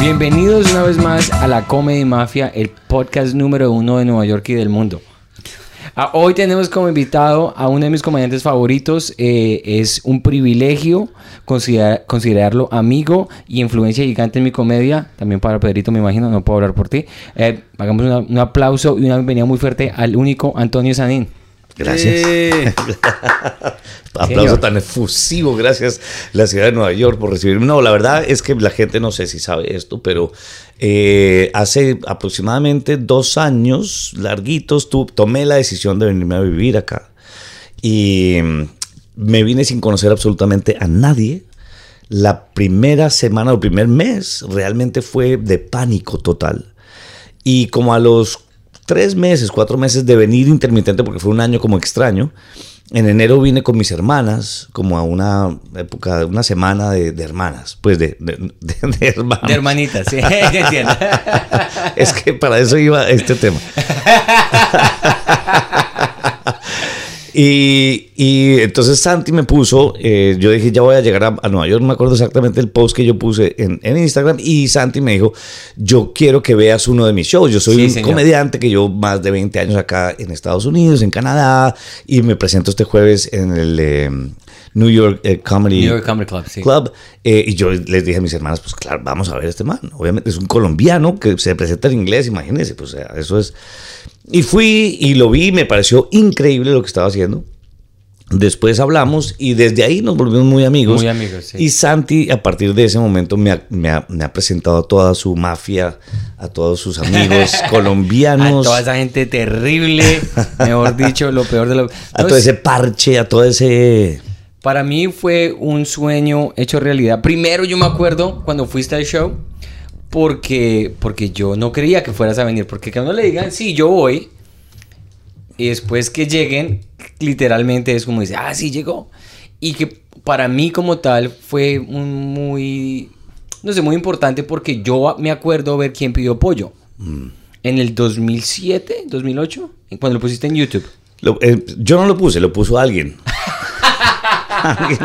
Bienvenidos una vez más a la Comedy Mafia, el podcast número uno de Nueva York y del mundo. Ah, hoy tenemos como invitado a uno de mis comediantes favoritos. eh, es un privilegio considerar- considerarlo amigo y influencia gigante en mi comedia. También para Pedrito, me imagino, no puedo hablar por ti. Eh, hagamos un aplauso y una bienvenida muy fuerte al único Antonio Sanín. Gracias. Eh, Aplauso Señor. tan efusivo. Gracias, la ciudad de Nueva York, por recibirme. No, la verdad es que la gente no sé si sabe esto, pero eh, hace aproximadamente dos años larguitos tu- tomé la decisión de venirme a vivir acá. Y mm, me vine sin conocer absolutamente a nadie. La primera semana o primer mes realmente fue de pánico total. Y como a los tres meses, cuatro meses de venir intermitente, porque fue un año como extraño, en enero vine con mis hermanas, como a una época, una semana de, de hermanas, pues de, de, de- de hermanitas, sí, entiendo. Es que para eso iba este tema. Y, y entonces Santi me puso, eh, yo dije, ya voy a llegar a, a Nueva York, no me acuerdo exactamente el post que yo puse en, en Instagram, y Santi me dijo, yo quiero que veas uno de mis shows, yo soy Sí, un señor. comediante que llevo más de 20 años acá en Estados Unidos, en Canadá, y me presento este jueves en el eh, New York eh, Comedy New York Comedy Club, sí. Club. eh, y yo les dije a mis hermanas, pues claro, vamos a ver a este man. Obviamente es un colombiano que se presenta en inglés, imagínense, pues eso es. Y fui y lo vi, me pareció increíble lo que estaba haciendo. Después hablamos y desde ahí nos volvimos muy amigos. Muy amigos, sí. Y Santi, a partir de ese momento, me ha, me ha- me ha presentado a toda su mafia, a todos sus amigos A colombianos, toda esa gente terrible, mejor dicho, lo peor de lo... a todo ese parche, a todo ese... Para mí fue un sueño hecho realidad. Primero yo me acuerdo cuando fuiste al show, porque, porque yo no creía que fueras a venir, porque que a uno le digan, sí, yo voy, y después que lleguen, literalmente es como dice, ah, sí, llegó. Y que para mí como tal fue un muy, no sé, muy importante porque yo me acuerdo ver quién pidió pollo. En el 2007, 2008, cuando lo pusiste en YouTube. Lo- eh, yo no lo puse, lo puso alguien. alguien.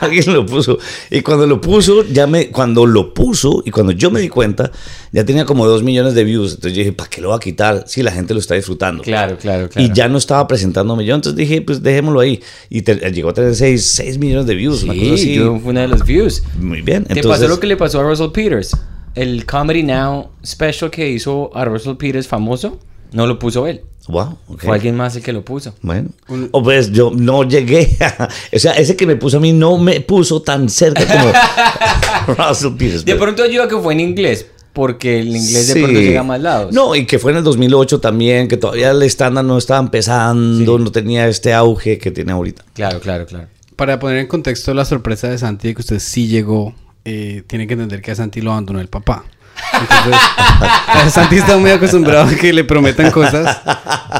alguien lo puso. Y cuando lo puso, ya me, cuando lo puso y cuando yo me di cuenta, ya tenía como dos millones de views. Entonces yo dije, ¿para qué lo va a quitar? Si la gente lo está disfrutando. Claro, claro, claro. Y ya no estaba presentándome yo, entonces dije, pues dejémoslo ahí. Y te- llegó a tener 6, millones de views, una cosa Sí, así. yo fui una de los views. Muy bien. ¿Te Entonces, pasó lo que le pasó a Russell Peters? El Comedy Now special que hizo a Russell Peters famoso, no lo puso él. Wow. Fue alguien más el que lo puso. Bueno, o pues yo no llegué a, o sea, ese que me puso a mí no me puso tan cerca como Russell Peters. De pronto ayuda que fue en inglés, porque el inglés de pronto llega a más lados. No, y que fue en el 2008 también, que todavía el estándar no estaba empezando, no tenía este auge que tiene ahorita. Claro, claro, claro. para poner en contexto la sorpresa de Santi de que usted sí llegó, eh, tiene que entender que a Santi lo abandonó el papá. Entonces, Santi está muy acostumbrado a que le prometan cosas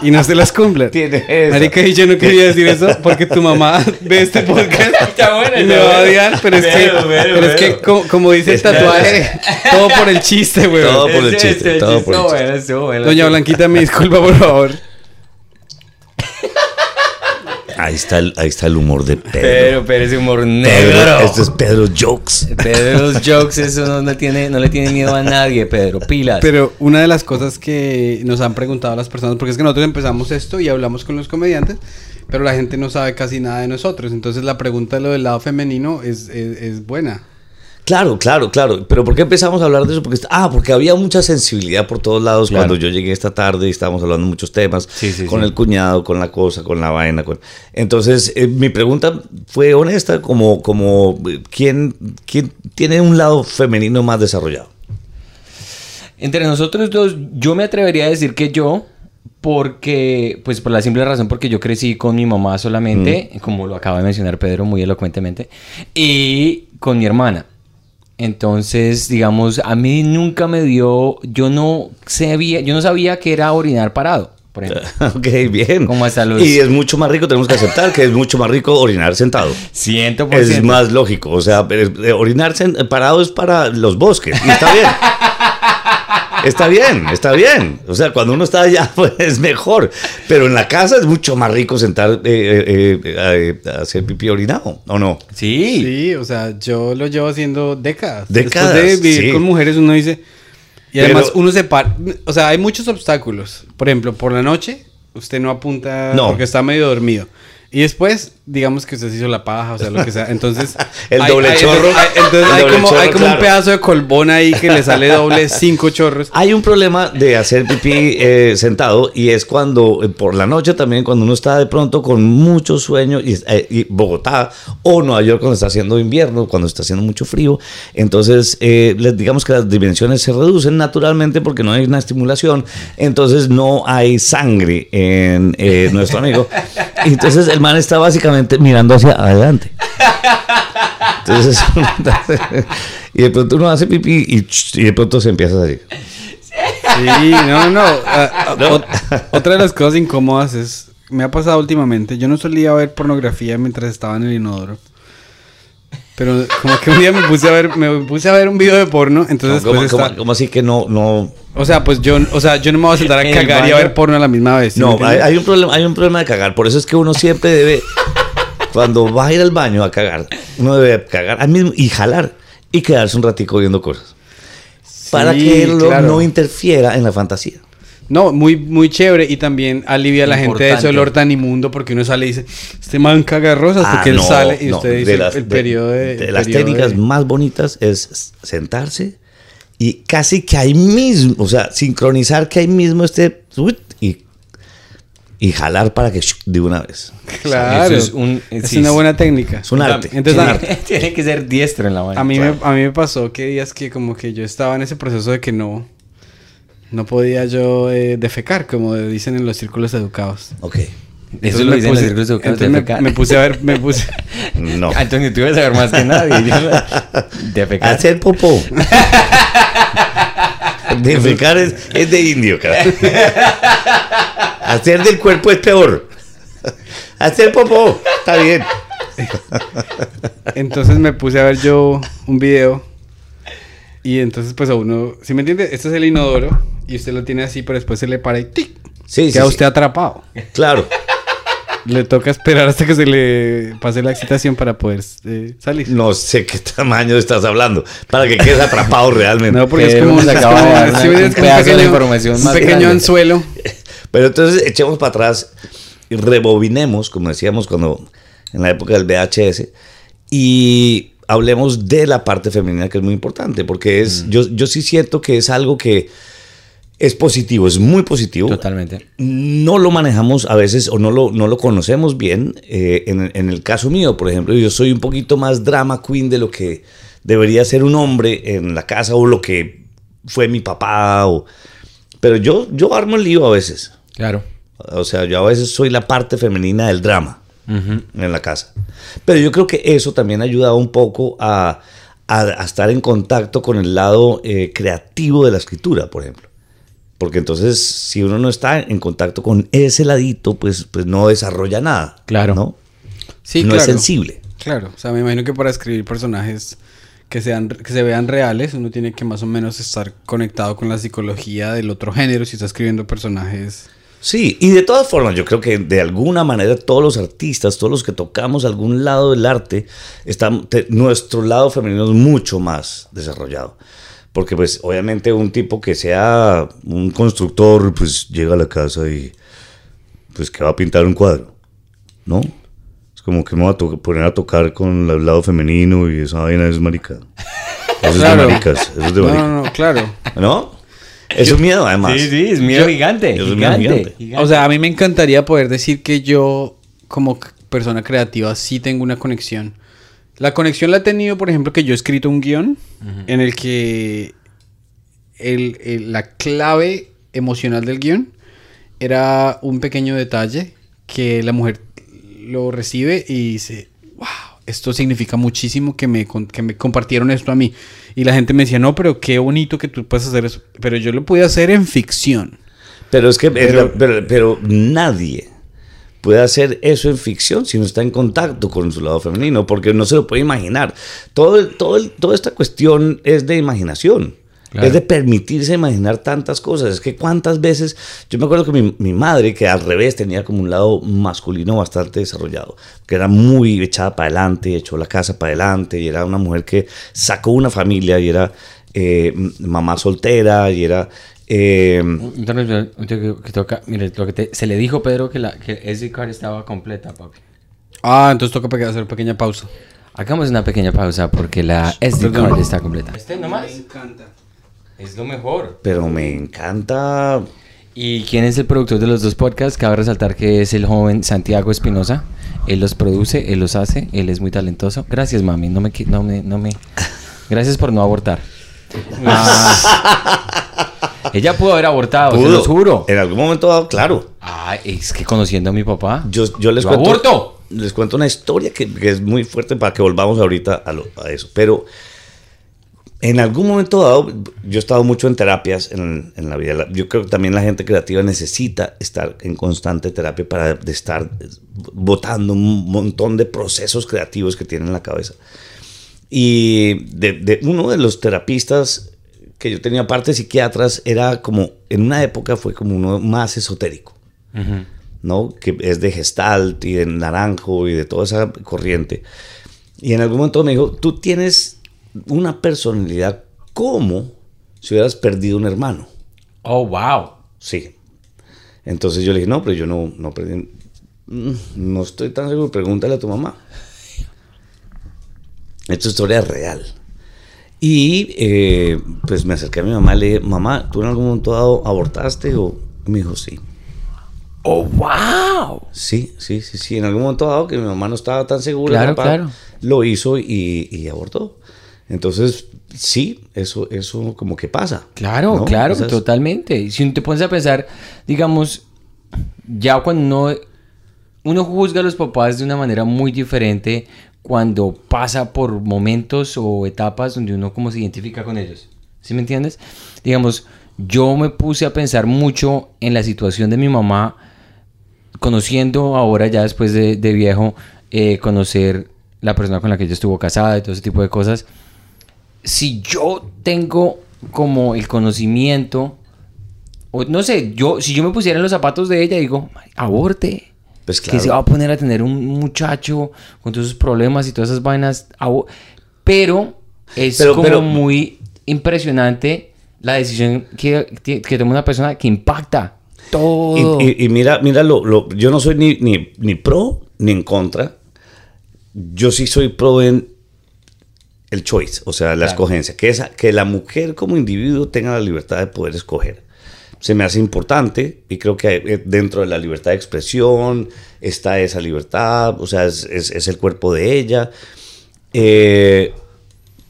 y no se las cumplen. Tiene eso. Marica, y yo no quería decir eso porque tu mamá ve este podcast Está bueno, y me va a odiar, pero es que, Vero, vero, pero es que vero. co- como dice el tatuaje, todo por el chiste, güey. Todo por el chiste, todo por el chiste. Doña Blanquita, me disculpa, por favor. Ahí está el, ahí está el humor de Pedro. Pero, pero ese humor Pedro, negro. este es Pedro Jokes. Pedro, jokes, eso no, le tiene, no le tiene miedo a nadie, Pedro. Pilas. Pero una de las cosas que nos han preguntado las personas, porque es que nosotros empezamos esto y hablamos con los comediantes, pero la gente no sabe casi nada de nosotros. Entonces la pregunta de lo del lado femenino es, es, es buena. Claro, claro, claro. Pero ¿por qué empezamos a hablar de eso? Porque, ah, porque había mucha sensibilidad por todos lados Claro. cuando yo llegué esta tarde y estábamos hablando de muchos temas. Sí, sí, con sí. el cuñado, con la cosa, con la vaina. Con... Entonces, eh, mi pregunta fue honesta, como, como eh, ¿quién, ¿quién tiene un lado femenino más desarrollado? Entre nosotros dos, yo me atrevería a decir que yo, porque, pues por la simple razón, porque yo crecí con mi mamá solamente, como lo acaba de mencionar Pedro muy elocuentemente, y con mi hermana. Entonces, digamos, a mí nunca me dio, yo no sabía, yo no sabía que era orinar parado, por ejemplo. ok, bien. Como hasta los- Y es mucho más rico, tenemos que aceptar que es mucho más rico orinar sentado. Ciento por Es más lógico, o sea, eh, orinar parado es para los bosques, y está bien. Está bien, está bien. O sea, cuando uno está allá, pues es mejor. Pero en la casa es mucho más rico sentar eh, eh, eh, a hacer pipí orinado, ¿o no? Sí. Sí, o sea, yo lo llevo haciendo décadas. Décadas, Después de vivir sí. con mujeres, uno dice. Y además, Pero- uno se para. O sea, hay muchos obstáculos. Por ejemplo, por la noche, usted no apunta No. porque está medio dormido. Y después, digamos que usted se hizo la paja, o sea, lo que sea. Entonces. El doble chorro. hay- entonces El hay doble como, chorro, hay como un pedazo de colbón ahí que le sale doble cinco chorros. Hay un problema de hacer pipí eh, sentado y es cuando eh, por la noche también cuando uno está de pronto con mucho sueño y, eh, y Bogotá o Nueva York cuando está haciendo invierno, cuando está haciendo mucho frío, entonces eh, les digamos que las dimensiones se reducen naturalmente porque no hay una estimulación, entonces no hay sangre en eh, nuestro amigo. Entonces el man está básicamente mirando hacia adelante. Entonces, y de pronto uno hace pipí y, y de pronto se empieza a salir. Sí, no, no. ah, ah, ot- otra de las cosas incómodas es. Me ha pasado últimamente. Yo no solía ver pornografía mientras estaba en el inodoro. Pero como que un día me puse a ver, me puse a ver un video de porno. Entonces, ¿Cómo, pues, cómo- está- cómo así que no, no, o sea, pues yo, o sea, yo no me voy a sentar a ¿En el cagar y a ver porno a la misma vez. ¿sí me no, hay, un problema, hay un problema de cagar. Por eso es que uno siempre debe, cuando va a ir al baño a cagar, uno debe cagar al mismo y jalar y quedarse un ratico viendo cosas. Para que claro. no interfiera en la fantasía. No, muy, muy chévere y también alivia a la gente de ese olor tan inmundo porque uno sale y dice, este man caga rosas Ah, porque él no, sale y no, usted de dice las- el periodo de... de el las periodo técnicas de- más bonitas es sentarse y casi que ahí mismo, o sea, sincronizar que ahí mismo esté uy, y, y jalar para que de una vez. Claro, Eso es un- es sí, una buena técnica. Es un arte. Entonces, arte. Tiene que ser diestro en la mano. A mí, Claro. me, a mí me pasó que días que como que yo estaba en ese proceso de que no, no podía yo eh, defecar, como dicen en los círculos educados. Ok. Eso Entonces lo me dicen puse- los círculos educados entonces me, puse a ver, me puse... No. Antonio, tú ibas a ver más que nadie. Defecar. Hacer popó. Defecar es, es de indio, cara. Hacer del cuerpo es peor. Hacer popó. Está bien. Entonces me puse a ver yo un video y entonces pues a uno, si me entiende? Este es el inodoro y usted lo tiene así, pero después se le para y ¡tic! Sí, queda sí. usted atrapado. Claro. Le toca esperar hasta que se le pase la excitación para poder eh, salir. No sé qué tamaño estás hablando. Para que quedes atrapado realmente. No, porque es Pero como, se es acaba de dar sí, una- es un como un pedazo de pequeño, información un más pequeño grande. anzuelo. Pero entonces echemos para atrás y rebobinemos, como decíamos cuando en la época del VHS, y hablemos de la parte femenina que es muy importante, porque es, Mm. yo, yo sí siento que es algo que es positivo, es muy positivo. Totalmente. No lo manejamos a veces o no lo, no lo conocemos bien. Eh, en, en el caso mío, por ejemplo, yo soy un poquito más drama queen de lo que debería ser un hombre en la casa o lo que fue mi papá. O, pero yo, yo armo el lío a veces. Claro. O sea, yo a veces soy la parte femenina del drama en la casa. Pero yo creo que eso también ha ayudado un poco a, a- a estar en contacto con el lado eh, creativo de la escritura, por ejemplo. Porque entonces, si uno no está en contacto con ese ladito, pues, pues no desarrolla nada. Claro. ¿no? Sí, no claro. es sensible. Claro, o sea, me imagino que para escribir personajes que sean que se vean reales, uno tiene que más o menos estar conectado con la psicología del otro género si está escribiendo personajes. Sí, y de todas formas, yo creo que de alguna manera todos los artistas, todos los que tocamos algún lado del arte, están, te- nuestro lado femenino es mucho más desarrollado. Porque pues obviamente un tipo que sea un constructor, pues llega a la casa y pues que va a pintar un cuadro, ¿no? Es como que me va a to- poner a tocar con el lado femenino y esa vaina es marica. Eso es Claro. de maricas, eso es de No, maricas. no, no, claro. ¿No? Eso es miedo además. Sí, sí, es miedo Yo- gigante. Eso es miedo Gigante, gigante. O sea, a mí me encantaría poder decir que yo, como persona creativa, sí tengo una conexión. La conexión la he tenido, por ejemplo, que yo he escrito un guion en el que el- el- la clave emocional del guion era un pequeño detalle que la mujer lo recibe y dice, wow, esto significa muchísimo que me, que me compartieron esto a mí. Y la gente me decía, no, pero qué bonito que tú puedas hacer eso. Pero yo lo pude hacer en ficción. Pero es que pero nadie puede hacer eso en ficción si no está en contacto con su lado femenino, porque no se lo puede imaginar. Todo, todo toda esta cuestión es de imaginación. Claro. Es de permitirse imaginar tantas cosas. Es que cuántas veces, yo me acuerdo que mi, mi madre, que al revés tenía como un lado masculino bastante desarrollado, que era muy echada para adelante, echó la casa para adelante, y era una mujer que sacó una familia, y era eh, mamá soltera, y era... eh, Entonces, yo- yo que- que toca, mire, lo que te- se le dijo Pedro que la que SD card estaba completa, papi. Ah, entonces toca pe- hacer pequeña pausa. Hagamos una pequeña pausa porque la SD Perdón. card está completa. Este nomás encanta. es lo mejor. pero me encanta ¿Y quién es el productor de los dos podcasts? Cabe resaltar que es el joven Santiago Espinosa. Él los produce, él los hace, él es muy talentoso. Gracias, mami. No me, no me, no me. Gracias por no abortar. Ah. ella pudo haber abortado, Pudo. los juro. En algún momento dado, claro. Ay, es que conociendo a mi papá. Yo, yo les Yo cuento. aborto. Les cuento una historia que, que es muy fuerte para que volvamos ahorita a, lo- a eso. Pero en algún momento dado, yo he estado mucho en terapias en, en la vida. Yo creo que también la gente creativa necesita estar en constante terapia para de estar botando un montón de procesos creativos que tiene en la cabeza. Y de, de uno de los terapistas que yo tenía, aparte de psiquiatras, era como, en una época fue como uno más esotérico. ¿no? Que es de Gestalt y de Naranjo y de toda esa corriente. Y en algún momento me dijo, tú tienes una personalidad como si hubieras perdido un hermano. Oh, wow. Sí. Entonces yo le dije, no, pero yo no, no perdí. Mm, No estoy tan seguro, pregúntale a tu mamá. Esta historia es real. Y eh, pues me acerqué a mi mamá y le dije, mamá, ¿tú en algún momento dado abortaste? O me dijo, sí. Oh, wow. Sí, sí, sí, sí. En algún momento dado que mi mamá no estaba tan segura, Claro, papá claro. lo hizo y, y abortó. Entonces, sí, eso, eso como que pasa. Claro, ¿no? claro, Esas- totalmente. Y Si te pones a pensar, digamos, ya cuando uno, uno juzga a los papás de una manera muy diferente cuando pasa por momentos o etapas donde uno como se identifica con ellos. ¿Sí me entiendes? Digamos, yo me puse a pensar mucho en la situación de mi mamá, conociendo ahora ya después de, de viejo, eh, conocer la persona con la que ella estuvo casada y todo ese tipo de cosas si yo tengo como el conocimiento, o no sé, yo, si yo me pusiera en los zapatos de ella, digo, aborte. Pues Que se va a poner a tener un muchacho con todos sus problemas y todas esas vainas. Pero es Pero- como pero- muy impresionante la decisión que, que, que toma una persona que impacta todo. Y, y- y mira, mira lo, lo- yo no soy ni, ni, ni pro ni en contra. Yo sí soy pro en el choice, o sea, la Claro. escogencia, que, esa, que la mujer como individuo tenga la libertad de poder escoger. Se me hace importante y creo que eh, dentro de la libertad de expresión está esa libertad, o sea, es, es- es el cuerpo de ella. Eh,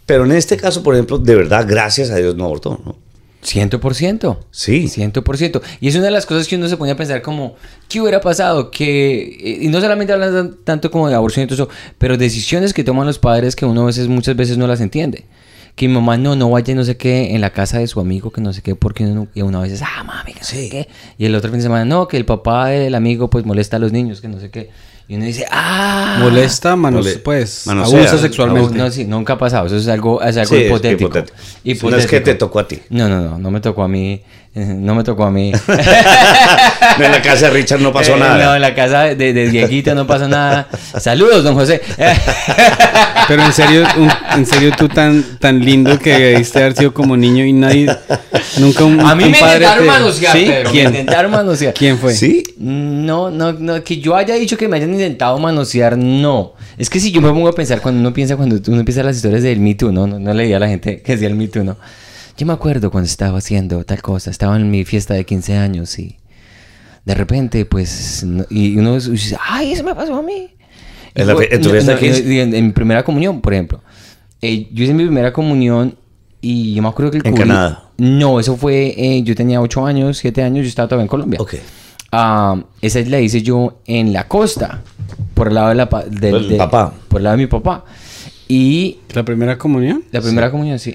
pero en este caso, por ejemplo, de verdad, gracias a Dios no abortó, ¿no? Ciento por ciento. Sí. Ciento por ciento. Y es una de las cosas que uno se pone a pensar como, ¿qué hubiera pasado? Que, eh, y no solamente hablan tan- tanto como de aborción y todo eso, pero decisiones que toman los padres que uno a veces, muchas veces no las entiende. Que mi mamá no, no vaya no sé qué en la casa de su amigo, que no sé qué, porque uno, y uno a veces, ah, mami, que no sé Sí. qué. Y el otro fin de semana, no, que el papá del amigo pues molesta a los niños, que no sé qué. Y uno dice, ah. Molesta, manos, Mole- pues, manosea. abusa sexualmente. no, sí, nunca ha pasado. Eso es algo, es algo Sí, es hipotético. hipotético. No es que Hipotético. te tocó a ti. No, no, no, no me tocó a mí. No me tocó a mí. En la casa de Richard no pasó Eh, nada. No, en la casa de, de Dieguito no pasó nada. Saludos, don José. Pero en serio, un- en serio tú tan, tan lindo que debiste haber sido como niño y nadie, nunca un, a mí un me padre intentaron te- manosear, ¿Sí? Pedro, ¿Quién? Me intentaron manosear. ¿Quién fue? ¿Sí? No, no, no, que yo haya dicho que me hayan intentado manosear, no. Es que si yo me pongo a pensar, cuando uno piensa, cuando uno empieza las historias del Me Too, ¿no? No, no leía a la gente que decía el Me Too, ¿no? Yo me acuerdo cuando estaba haciendo tal cosa, estaba en mi fiesta de 15 años y de repente, pues, no- y uno dice, ay, eso me pasó a mí. ¿En la tu no, fiesta de no, 15? y en, en mi primera comunión, por ejemplo. Eh, yo hice mi primera comunión y yo me acuerdo que el ¿En Canadá? No, eso fue, eh, yo tenía 8 años, 7 años, yo estaba todavía en Colombia. Ok. Ah, esa la hice yo en la costa, por el lado de la pa- del Por el de- papá. Por el lado de mi papá. Y ¿La primera comunión? la primera comunión, sí.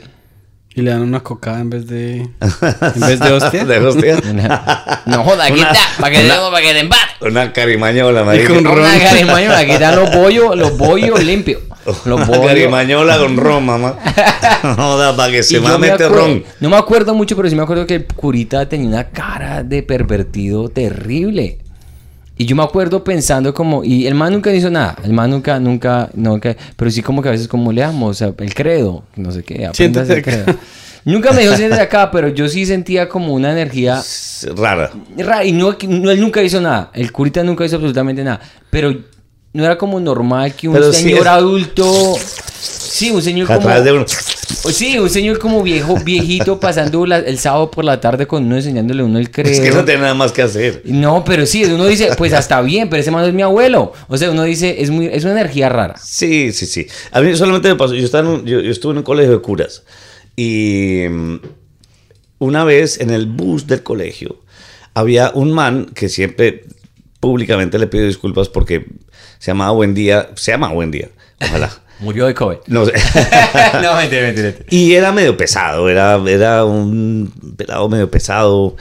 Y le dan una cocada en vez de... En vez de hostia. ¿De hostia? No joda, aquí está, para que, te- para que te empate. Una carimaña o la marica. con ron. Una carimaño, aquí están los bollos, los bollos limpios. Los bollos. Garimañola con ron, mamá. Joda, para que se yo me me mete acuerdo- ron. No me acuerdo mucho, pero sí me acuerdo que el curita tenía una cara de pervertido terrible. Y yo me acuerdo pensando como, y el man nunca hizo nada, el man nunca, nunca, nunca, pero sí como que a veces como leamos, o sea, el credo, no sé qué, Siéntate el credo. Nunca me dijo siéntate acá, pero yo sí sentía como una energía Rara. Ra- Y no, no, él nunca hizo nada. El curita nunca hizo absolutamente nada. Pero no era como normal que un Pero sí señor es- adulto. Sí, un señor como. Atrás de uno. O Sí, un señor como viejo, viejito, pasando la- el sábado por la tarde con uno enseñándole uno el credo. Es que no tiene nada más que hacer. No, pero sí, uno dice, pues hasta bien, pero ese man es mi abuelo. O sea, uno dice, es muy, es una energía rara. Sí, sí, sí. A mí solamente me pasó. Yo, estaba en un- yo, yo estuve en un colegio de curas. Y mm, una vez en el bus del colegio había un man que siempre públicamente le pido disculpas porque se llamaba Buen Día. Se llama Buen Día. Ojalá. Murió de COVID. No sé. no, mentira, mentira. Y era medio pesado, era, era un pelado medio pesado.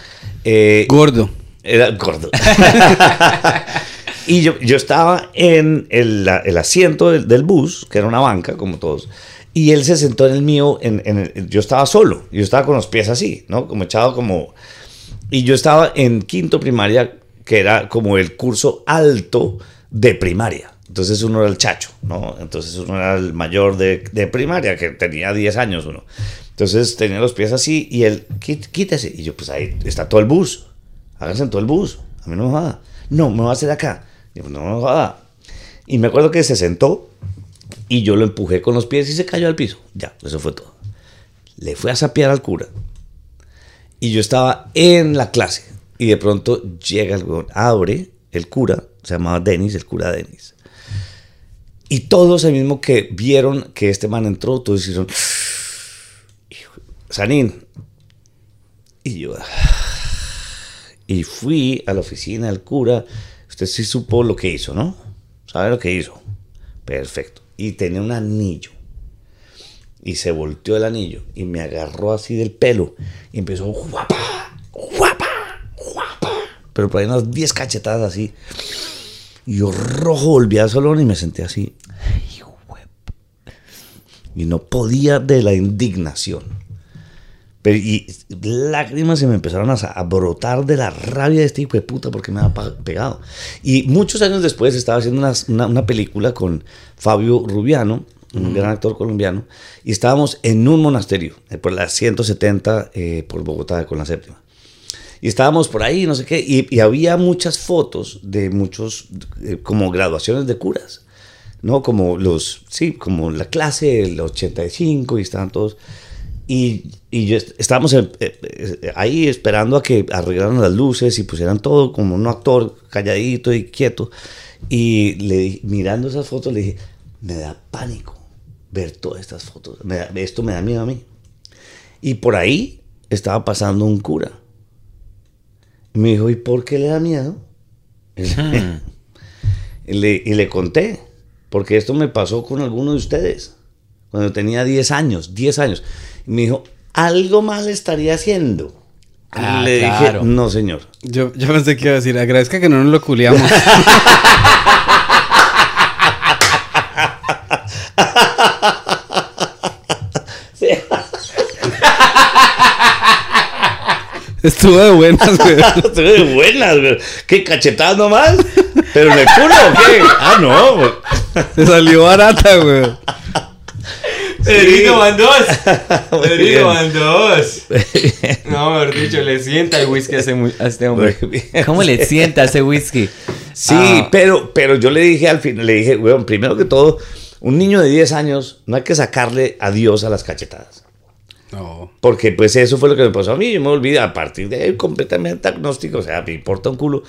eh, Gordo. era gordo. y yo, yo estaba en el, el asiento del, del bus, que era una banca, como todos. Y él se sentó en el mío, en, en el- yo estaba solo, yo estaba con los pies así, ¿no? Como echado como... Y yo estaba en quinto primaria, que era como el curso alto de primaria. Entonces uno era el chacho, ¿no? Entonces uno era el mayor de, de primaria, que tenía 10 años uno. Entonces tenía los pies así y él, "Quí- quítese. Y yo, pues ahí está todo el bus. Háganse en todo el bus. A mí no me joda. No, me va a hacer acá. Y yo, no me joda. Y me acuerdo que se sentó y yo lo empujé con los pies y se cayó al piso. Ya, eso fue todo. Le fue a sapear al cura. Y yo estaba en la clase. Y de pronto llega el abre el cura, se llamaba Denis, el cura Denis. Y todos el mismo que vieron que este man entró, todos dijeron, "Hijo, Sanín. Y yo, y fui a la oficina del cura. Usted sí supo lo que hizo, ¿no? ¿Sabe lo que hizo? Perfecto. Y tenía un anillo. Y se volteó el anillo y me agarró así del pelo y empezó guapa, guapa, guapa. Pero por ahí unas 10 cachetadas así. Y yo rojo volví al salón y me senté así. Y no podía de la indignación. Pero, y lágrimas se me empezaron a, a brotar de la rabia de este hijo de puta porque me había pegado. Y muchos años después estaba haciendo una, una- una película con Fabio Rubiano, un gran actor colombiano, y estábamos en un monasterio, eh, por la 170 eh, por Bogotá, con la séptima. Y estábamos por ahí, no sé qué, y, y había muchas fotos de muchos, eh, como graduaciones de curas, ¿no? Como los, sí, como la clase del 85 y estaban todos. Y, y yo est- estábamos eh, eh, ahí esperando a que arreglaran las luces y pusieran todo como un actor calladito y quieto. Y le mirando esas fotos le dije, me da pánico ver todas estas fotos. Me da- esto me da miedo a mí. Y por ahí estaba pasando un cura. Me dijo, ¿y por qué le da miedo? Y le, y le- y le conté, porque esto me pasó con alguno de ustedes, cuando tenía 10 años, 10 años. Y me dijo, algo mal estaría haciendo. Ah, le claro. dije, no, señor. Yo, yo pensé que iba a decir, agradezca que no nos lo culiamos. Estuvo de buenas, güey. Estuve buenas, güey. ¿Qué cachetadas nomás? ¿Pero en el culo o qué? Ah, no. güey. Se salió barata, güey. Federico van dos. Bien. van dos. No, mejor dicho, le sienta el whisky a, ese a este hombre. ¿Cómo le sienta ese whisky? Sí, Ah. pero, pero yo le dije al final, le dije, weón, primero que todo, un niño de 10 años no hay que sacarle a Dios a las cachetadas. No. Porque pues eso fue lo que me pasó a mí, yo me olvidé a partir de ahí completamente agnóstico, o sea, me importa un culo.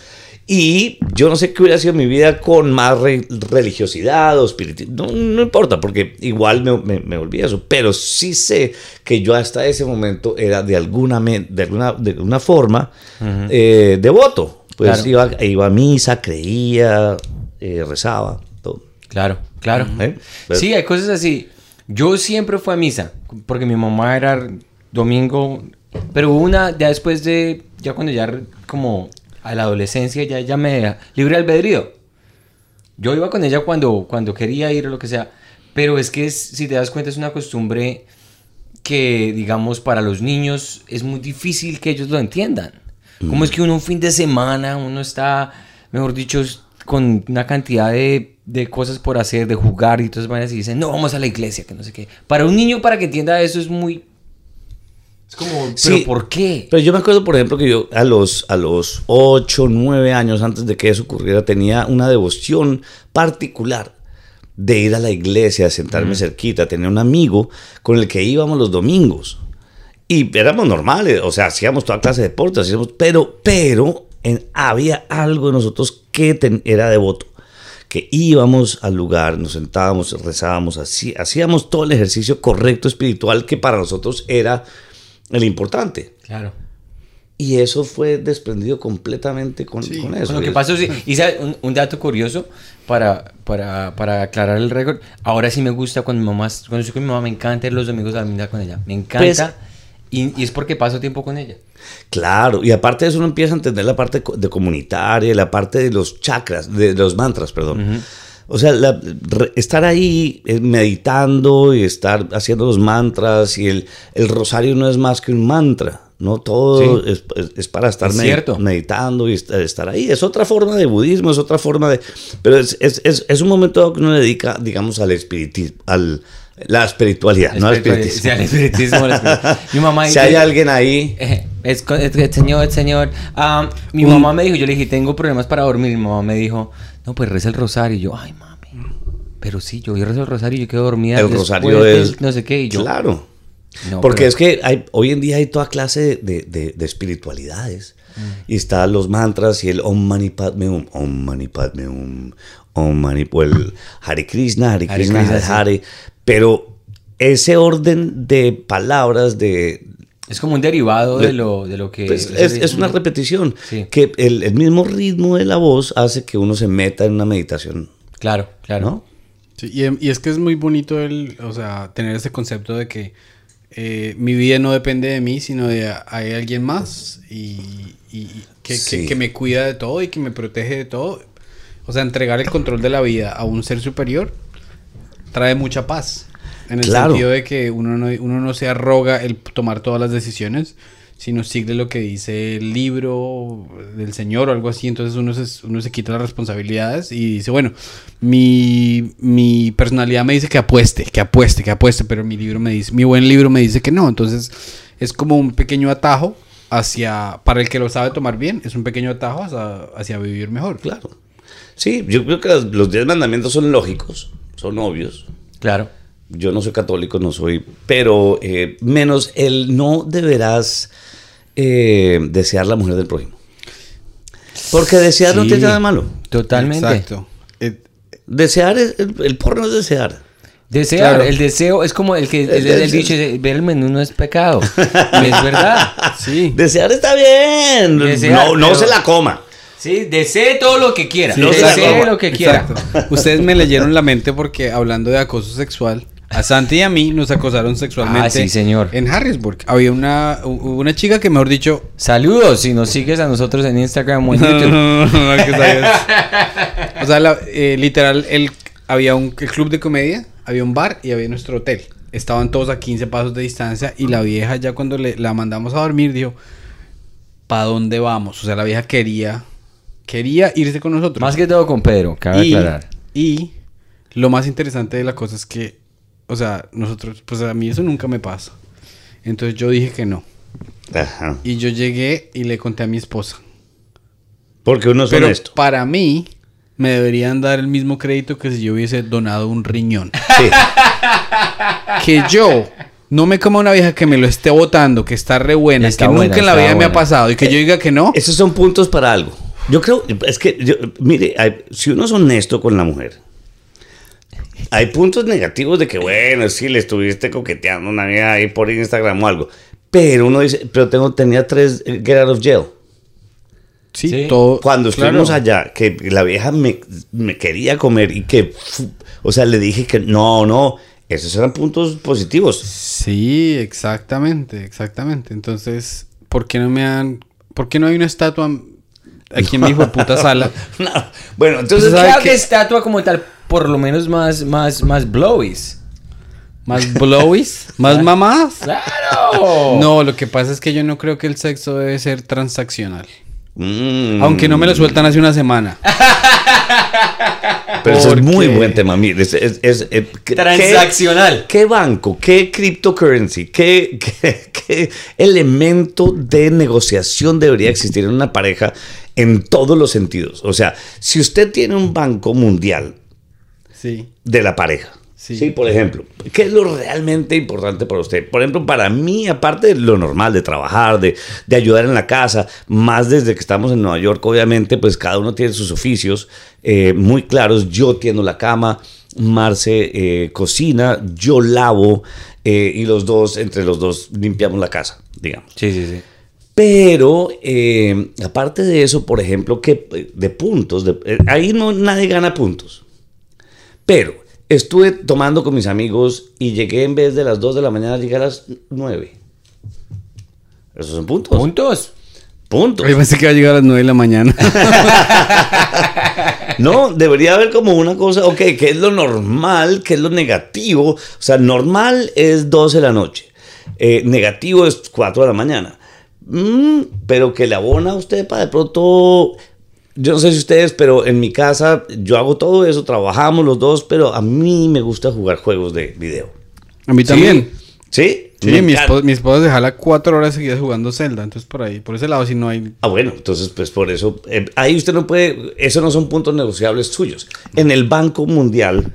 Y yo no sé qué hubiera sido mi vida con más re- religiosidad o espiritismo, no, no importa, porque igual me, me, me olvidé eso, pero sí sé que yo hasta ese momento era de alguna, de alguna, de alguna forma eh, devoto. Pues Claro. iba, iba a misa, creía, eh, rezaba, todo. Claro, claro. ¿Eh? Pero- Sí, hay cosas así. Yo siempre fui a misa, porque mi mamá era domingo, pero una, ya después de, ya cuando ya como a la adolescencia, ya, ya me libre albedrío. Yo iba con ella cuando, cuando quería ir o lo que sea, Pero es que es- si te das cuenta es una costumbre que, digamos, para los niños es muy difícil que ellos lo entiendan. ¿Cómo es que uno un fin de semana, uno está, mejor dicho, con una cantidad de, de cosas por hacer, de jugar y todas esas vainas y dicen, no, vamos a la iglesia, que no sé qué. Para un niño, para que entienda eso, es muy... Es como, ¿pero Sí. por qué? Pero yo me acuerdo, por ejemplo, que yo a los, a los 8, 9 años antes de que eso ocurriera, tenía una devoción particular de ir a la iglesia, de sentarme cerquita. Tenía un amigo con el que íbamos los domingos. Y éramos normales, o sea, hacíamos toda clase de deportes, hacíamos, pero, pero en- había algo de nosotros que ten- era devoto. Que íbamos al lugar, nos sentábamos, rezábamos, así, hacíamos todo el ejercicio correcto espiritual que para nosotros era el importante. Claro. Y eso fue desprendido completamente con, Sí, con eso. Con lo que Es- pasó, sí. Y ¿sabe? un, un dato curioso para, para, para aclarar el récord. Ahora sí me gusta cuando mi mamá, cuando estoy con mi mamá, me encanta ir los domingos a la con ella. Me encanta. Y, y es porque paso tiempo con ella. Claro, y aparte de eso uno empieza a entender la parte de comunitaria, la parte de los chakras, de los mantras, perdón. O sea, la- re- estar ahí eh, meditando y estar haciendo los mantras y el, el rosario no es más que un mantra, ¿no? Todo Sí. es, es- es para estar Es cierto. meditando y est- estar ahí. Es otra forma de budismo, es otra forma de... Pero es, es, es, es un momento que uno dedica, digamos, al espiritismo, al... La espiritualidad, no al espiritismo. Sí, al espiritismo, al espiritismo. Mi mamá si hay alguien ahí... Eh, Es, es que, señor, señor. ah, mi mamá me dijo, yo le dije, tengo problemas para dormir. Mi mamá me dijo, no, pues reza el rosario. Y yo, ay, mami. Pero sí, yo rezo el rosario y yo quedo dormida. El rosario es... No sé qué. Y yo, Claro. No, Porque pero- es que hay, hoy en día hay toda clase de, de- de espiritualidades. Mm. Y están los mantras y el Om Mani Padme Hum, Om Mani Padme Hum, Om Mani... O el Hare Krishna, Hare Hare Krishna, Hare. Hare. Pero ese orden de palabras, de... Es como un derivado de lo, de lo que... pues, es, es una repetición. Sí. Que el, el mismo ritmo de la voz hace que uno se meta en una meditación. Claro, claro. ¿No? Sí, y, em- y es que es muy bonito el, o sea, tener ese concepto de que eh, mi vida no depende de mí, sino de a- hay alguien más y, y- y que, que me cuida de todo y que me protege de todo. O sea, entregar el control de la vida a un ser superior trae mucha paz. En el Claro. sentido de que uno no, uno no se arroga el tomar todas las decisiones, sino sigue lo que dice el libro del Señor o algo así. Entonces uno se, uno se quita las responsabilidades y dice, bueno, mi, mi personalidad me dice que apueste, que apueste, que apueste, pero mi libro me dice, mi buen libro me dice que no. Entonces es como un pequeño atajo hacia, para el que lo sabe tomar bien, es un pequeño atajo hacia, hacia vivir mejor. Claro. Sí, yo creo que los- los diez mandamientos son lógicos, son obvios. Claro. Yo no soy católico, no soy, pero eh, menos el no deberás eh, desear la mujer del prójimo. Porque desear no Sí. tiene nada de malo. Totalmente. Exacto. Eh, Desear, es, el, el porno es desear. Desear, Claro. el deseo es como el que el, dicho ver el menú no es pecado. es verdad. sí. Desear está bien. Desear, no no pero- se la coma. Sí, desee todo lo que quiera. Sí, desee lo que quiera. Exacto. Ustedes me leyeron la mente porque hablando de acoso sexual, a Santi y a mí nos acosaron sexualmente. Ah, sí, señor. En Harrisburg. Había una, una chica que, mejor dicho. Saludos si nos sigues a nosotros en Instagram o en YouTube. no, no, no, que o sea, la- eh, literal, el, había un el club de comedia, había un bar y había nuestro hotel. Estaban todos a 15 pasos de distancia y la vieja ya cuando le, la mandamos a dormir dijo, ¿para dónde vamos? O sea, la vieja quería, quería irse con nosotros. Más que todo con Pedro, cabe y, aclarar. y lo más interesante de la cosa es que, o sea, nosotros, pues a mí eso nunca me pasa. Entonces yo dije que no. Ajá. Y yo llegué y le conté a mi esposa. Porque uno es Pero honesto. para mí, me deberían dar el mismo crédito que si yo hubiese donado un riñón. Sí. que yo no me como una vieja que me lo esté votando, que está re buena, Está que buena, nunca en la vida me ha pasado y que yo diga que no. Esos son puntos para algo. Yo creo, es que, yo- mire, hay- si uno es honesto con la mujer, hay puntos negativos de que, bueno, sí, le estuviste coqueteando una vieja ahí por Instagram o algo. Pero uno dice, pero tengo, tenía tres eh, get out of jail. Sí, Sí. todo. Cuando claro. estuvimos allá, que la vieja me, me quería comer y que, o sea, le dije que no, no, esos eran puntos positivos. Sí, exactamente, exactamente. Entonces, ¿por qué no me han... ¿Por qué no hay una estatua aquí en mi hijo de puta sala? No, Bueno, entonces, Pues, ¿sabe Creo qué? que estatua como tal por lo menos más, más, más blowies. ¿Más blowies? ¿Más mamás? ¡Claro! No, lo que pasa es que yo no creo que el sexo debe ser transaccional. Mm. Aunque no me lo sueltan hace una semana. Pero eso es muy buen tema. mire, es- es- es- eh, ¿qué- Transaccional. ¿Qué, qué banco? ¿Qué cryptocurrency? ¿Qué, qué, qué elemento de negociación debería existir en una pareja en todos los sentidos? O sea, si usted tiene un banco mundial Sí. de la pareja. Sí. Sí. por ejemplo, ¿qué es lo realmente importante para usted? Por ejemplo, para mí, aparte de lo normal, de trabajar, de, de ayudar en la casa, más desde que estamos en Nueva York, obviamente, pues cada uno tiene sus oficios eh, muy claros. Yo tiendo la cama, Marce eh, cocina, yo lavo eh, y los dos, entre los dos, limpiamos la casa, digamos. Sí, sí, sí. Pero eh, aparte de eso, por ejemplo, que de puntos, de- eh, ahí no nadie gana puntos. Pero estuve tomando con mis amigos y llegué en vez de las 2 de la mañana, llegué a las 9. Esos son puntos. ¿Puntos? Puntos. Yo pensé que iba a llegar a las 9 de la mañana. No, debería haber como una cosa, ok, ¿qué es lo normal? ¿Qué es lo negativo? O sea, normal es 12 de la noche. Eh, negativo es 4 de la mañana. Mm, pero que le abona a usted para de pronto... Yo no sé si ustedes, pero en mi casa yo hago todo eso, trabajamos los dos, pero a mí me gusta jugar juegos de video. A mí también. ¿Sí? Sí, mi, esposa, mi esposa se jala cuatro horas seguidas jugando Zelda. Entonces, por ahí, por ese lado, si no hay. Ah, bueno, entonces, pues por eso, eh, ahí usted no puede, eso no son puntos negociables suyos. En el Banco Mundial,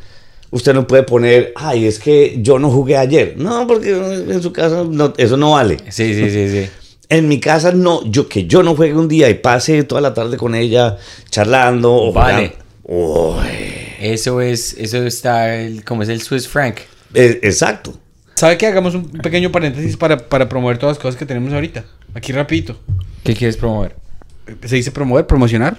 usted no puede poner, ay, es que yo no jugué ayer. No, porque en su casa no, eso no vale. Sí, sí, sí, sí. En mi casa, no, yo que yo no juegue un día y pase toda la tarde con ella charlando o Vale. Eso es, eso está, el, como es el Swiss franc. eh, exacto. ¿Sabe que hagamos un pequeño paréntesis para, para promover todas las cosas que tenemos ahorita? Aquí rapidito. ¿Qué quieres promover? ¿Se dice promover? ¿Promocionar?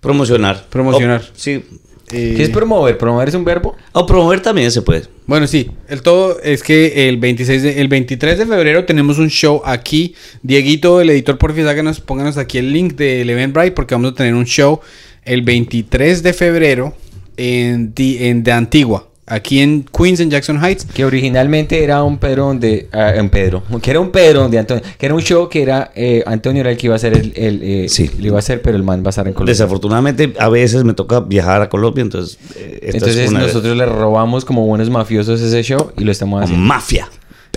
Promocionar. Promocionar. O- sí. Eh, ¿Qué es promover? ¿Promover es un verbo? O promover también se puede. Bueno, sí. El todo es que el 26 de- el 23 de febrero tenemos un show aquí. Dieguito, el editor, por favor, háganos, pónganos aquí el link del Eventbrite porque vamos a tener un show el 23 de febrero en, en de Antigua. Aquí en Queens, en Jackson Heights. Que originalmente era un Pedro donde... ah, un Pedro. Que era un Pedro donde Antonio... Que era un show que era... eh, Antonio era el que iba a hacer el... el, eh, Sí. Lo iba a hacer, pero el man va a estar en Colombia. Desafortunadamente, a veces me toca viajar a Colombia, entonces. eh, Entonces de- nosotros le robamos como buenos mafiosos ese show y lo estamos haciendo. Mafia.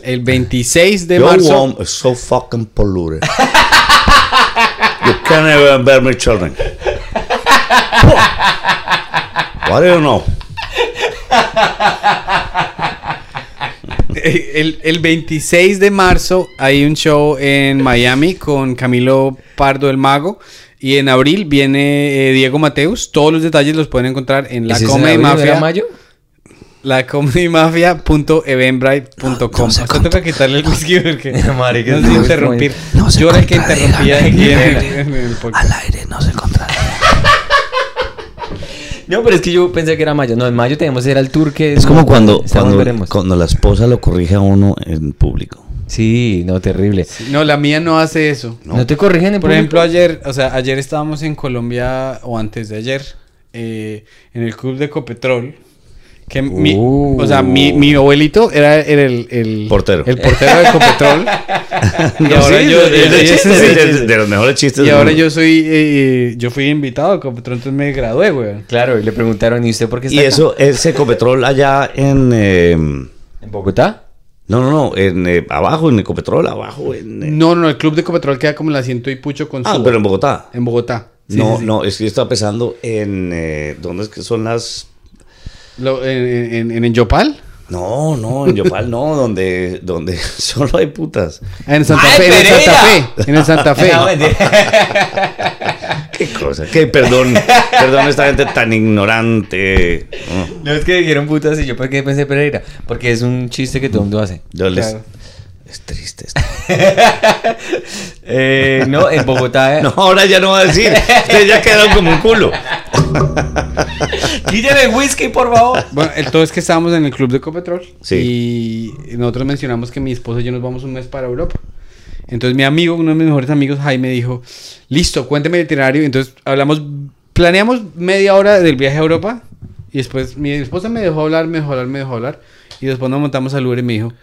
El 26 de Your marzo. womb is so fucking polluted. you can't even bear my children. What do you know? El, el 26 de marzo hay un show en Miami con Camilo Pardo el Mago. Y en abril viene eh, Diego Mateus. Todos los detalles los pueden encontrar en la ¿Ese es en Comedy no Mafia. mayo? La comedymafia.eventbrite.com. No toca quitarle el whisky porque no no interrumpir. No se Yo era el que interrumpía aquí en el, en el Al aire no se. No, pero es que yo pensé que era mayo. No, en mayo tenemos era el tour que... Es como cuando, cuando, veremos. cuando la esposa lo corrige a uno en público. Sí, no, terrible. No, la mía no hace eso. ¿No, te corrigen en Por ejemplo, ayer, o sea, ayer estábamos en Colombia, o antes de ayer, eh, en el club de Copetrol. Que mi, Uh. o sea, mi, mi abuelito era, era el, el Portero. El portero de Copetrol. y ahora Sí, yo, de, y- chistes, de- de- de los mejores chistes. Y ahora yo soy, eh, yo fui invitado a Copetrol, entonces me gradué, güey. Claro, y le preguntaron, ¿y usted por qué está Y acá? eso, ese Copetrol allá en. eh, ¿En Bogotá? no, no, no, en, eh, abajo, en Ecopetrol, abajo, en. eh, No, no, el club de Copetrol queda como el asiento y pucho con ah, Suba, pero en Bogotá. en Bogotá. Sí, no, sí, sí. no, es que yo estaba pensando en. Eh, ¿Dónde es que son las.? Lo- en, en, en, Yopal. No, no, en Yopal no, donde, donde solo hay putas. Ah, En Santa ¡Ay, Fe, en el! Santa Fe. En el Santa Fe. No. Qué cosa, qué perdón, perdón esta gente tan ignorante. No, es que dijeron putas y yo por qué pensé Pereira. Porque es un chiste que todo el mundo hace. yo les- Claro. Es triste esto. Eh, no, en Bogotá. No, ahora ya no va a decir. Ustedes ya quedaron como un culo. Quítale el whisky, por favor. Bueno, el todo es que estábamos en el club de Copetrol. Sí. Y nosotros mencionamos que mi esposa y yo nos vamos un mes para Europa. Entonces mi amigo, uno de mis mejores amigos, Jaime, dijo, listo, cuénteme el itinerario. Entonces hablamos, planeamos media hora del viaje a Europa. Y después mi esposa me dejó hablar, me dejó hablar, me dejó hablar. Y después nos montamos al Uber y me dijo,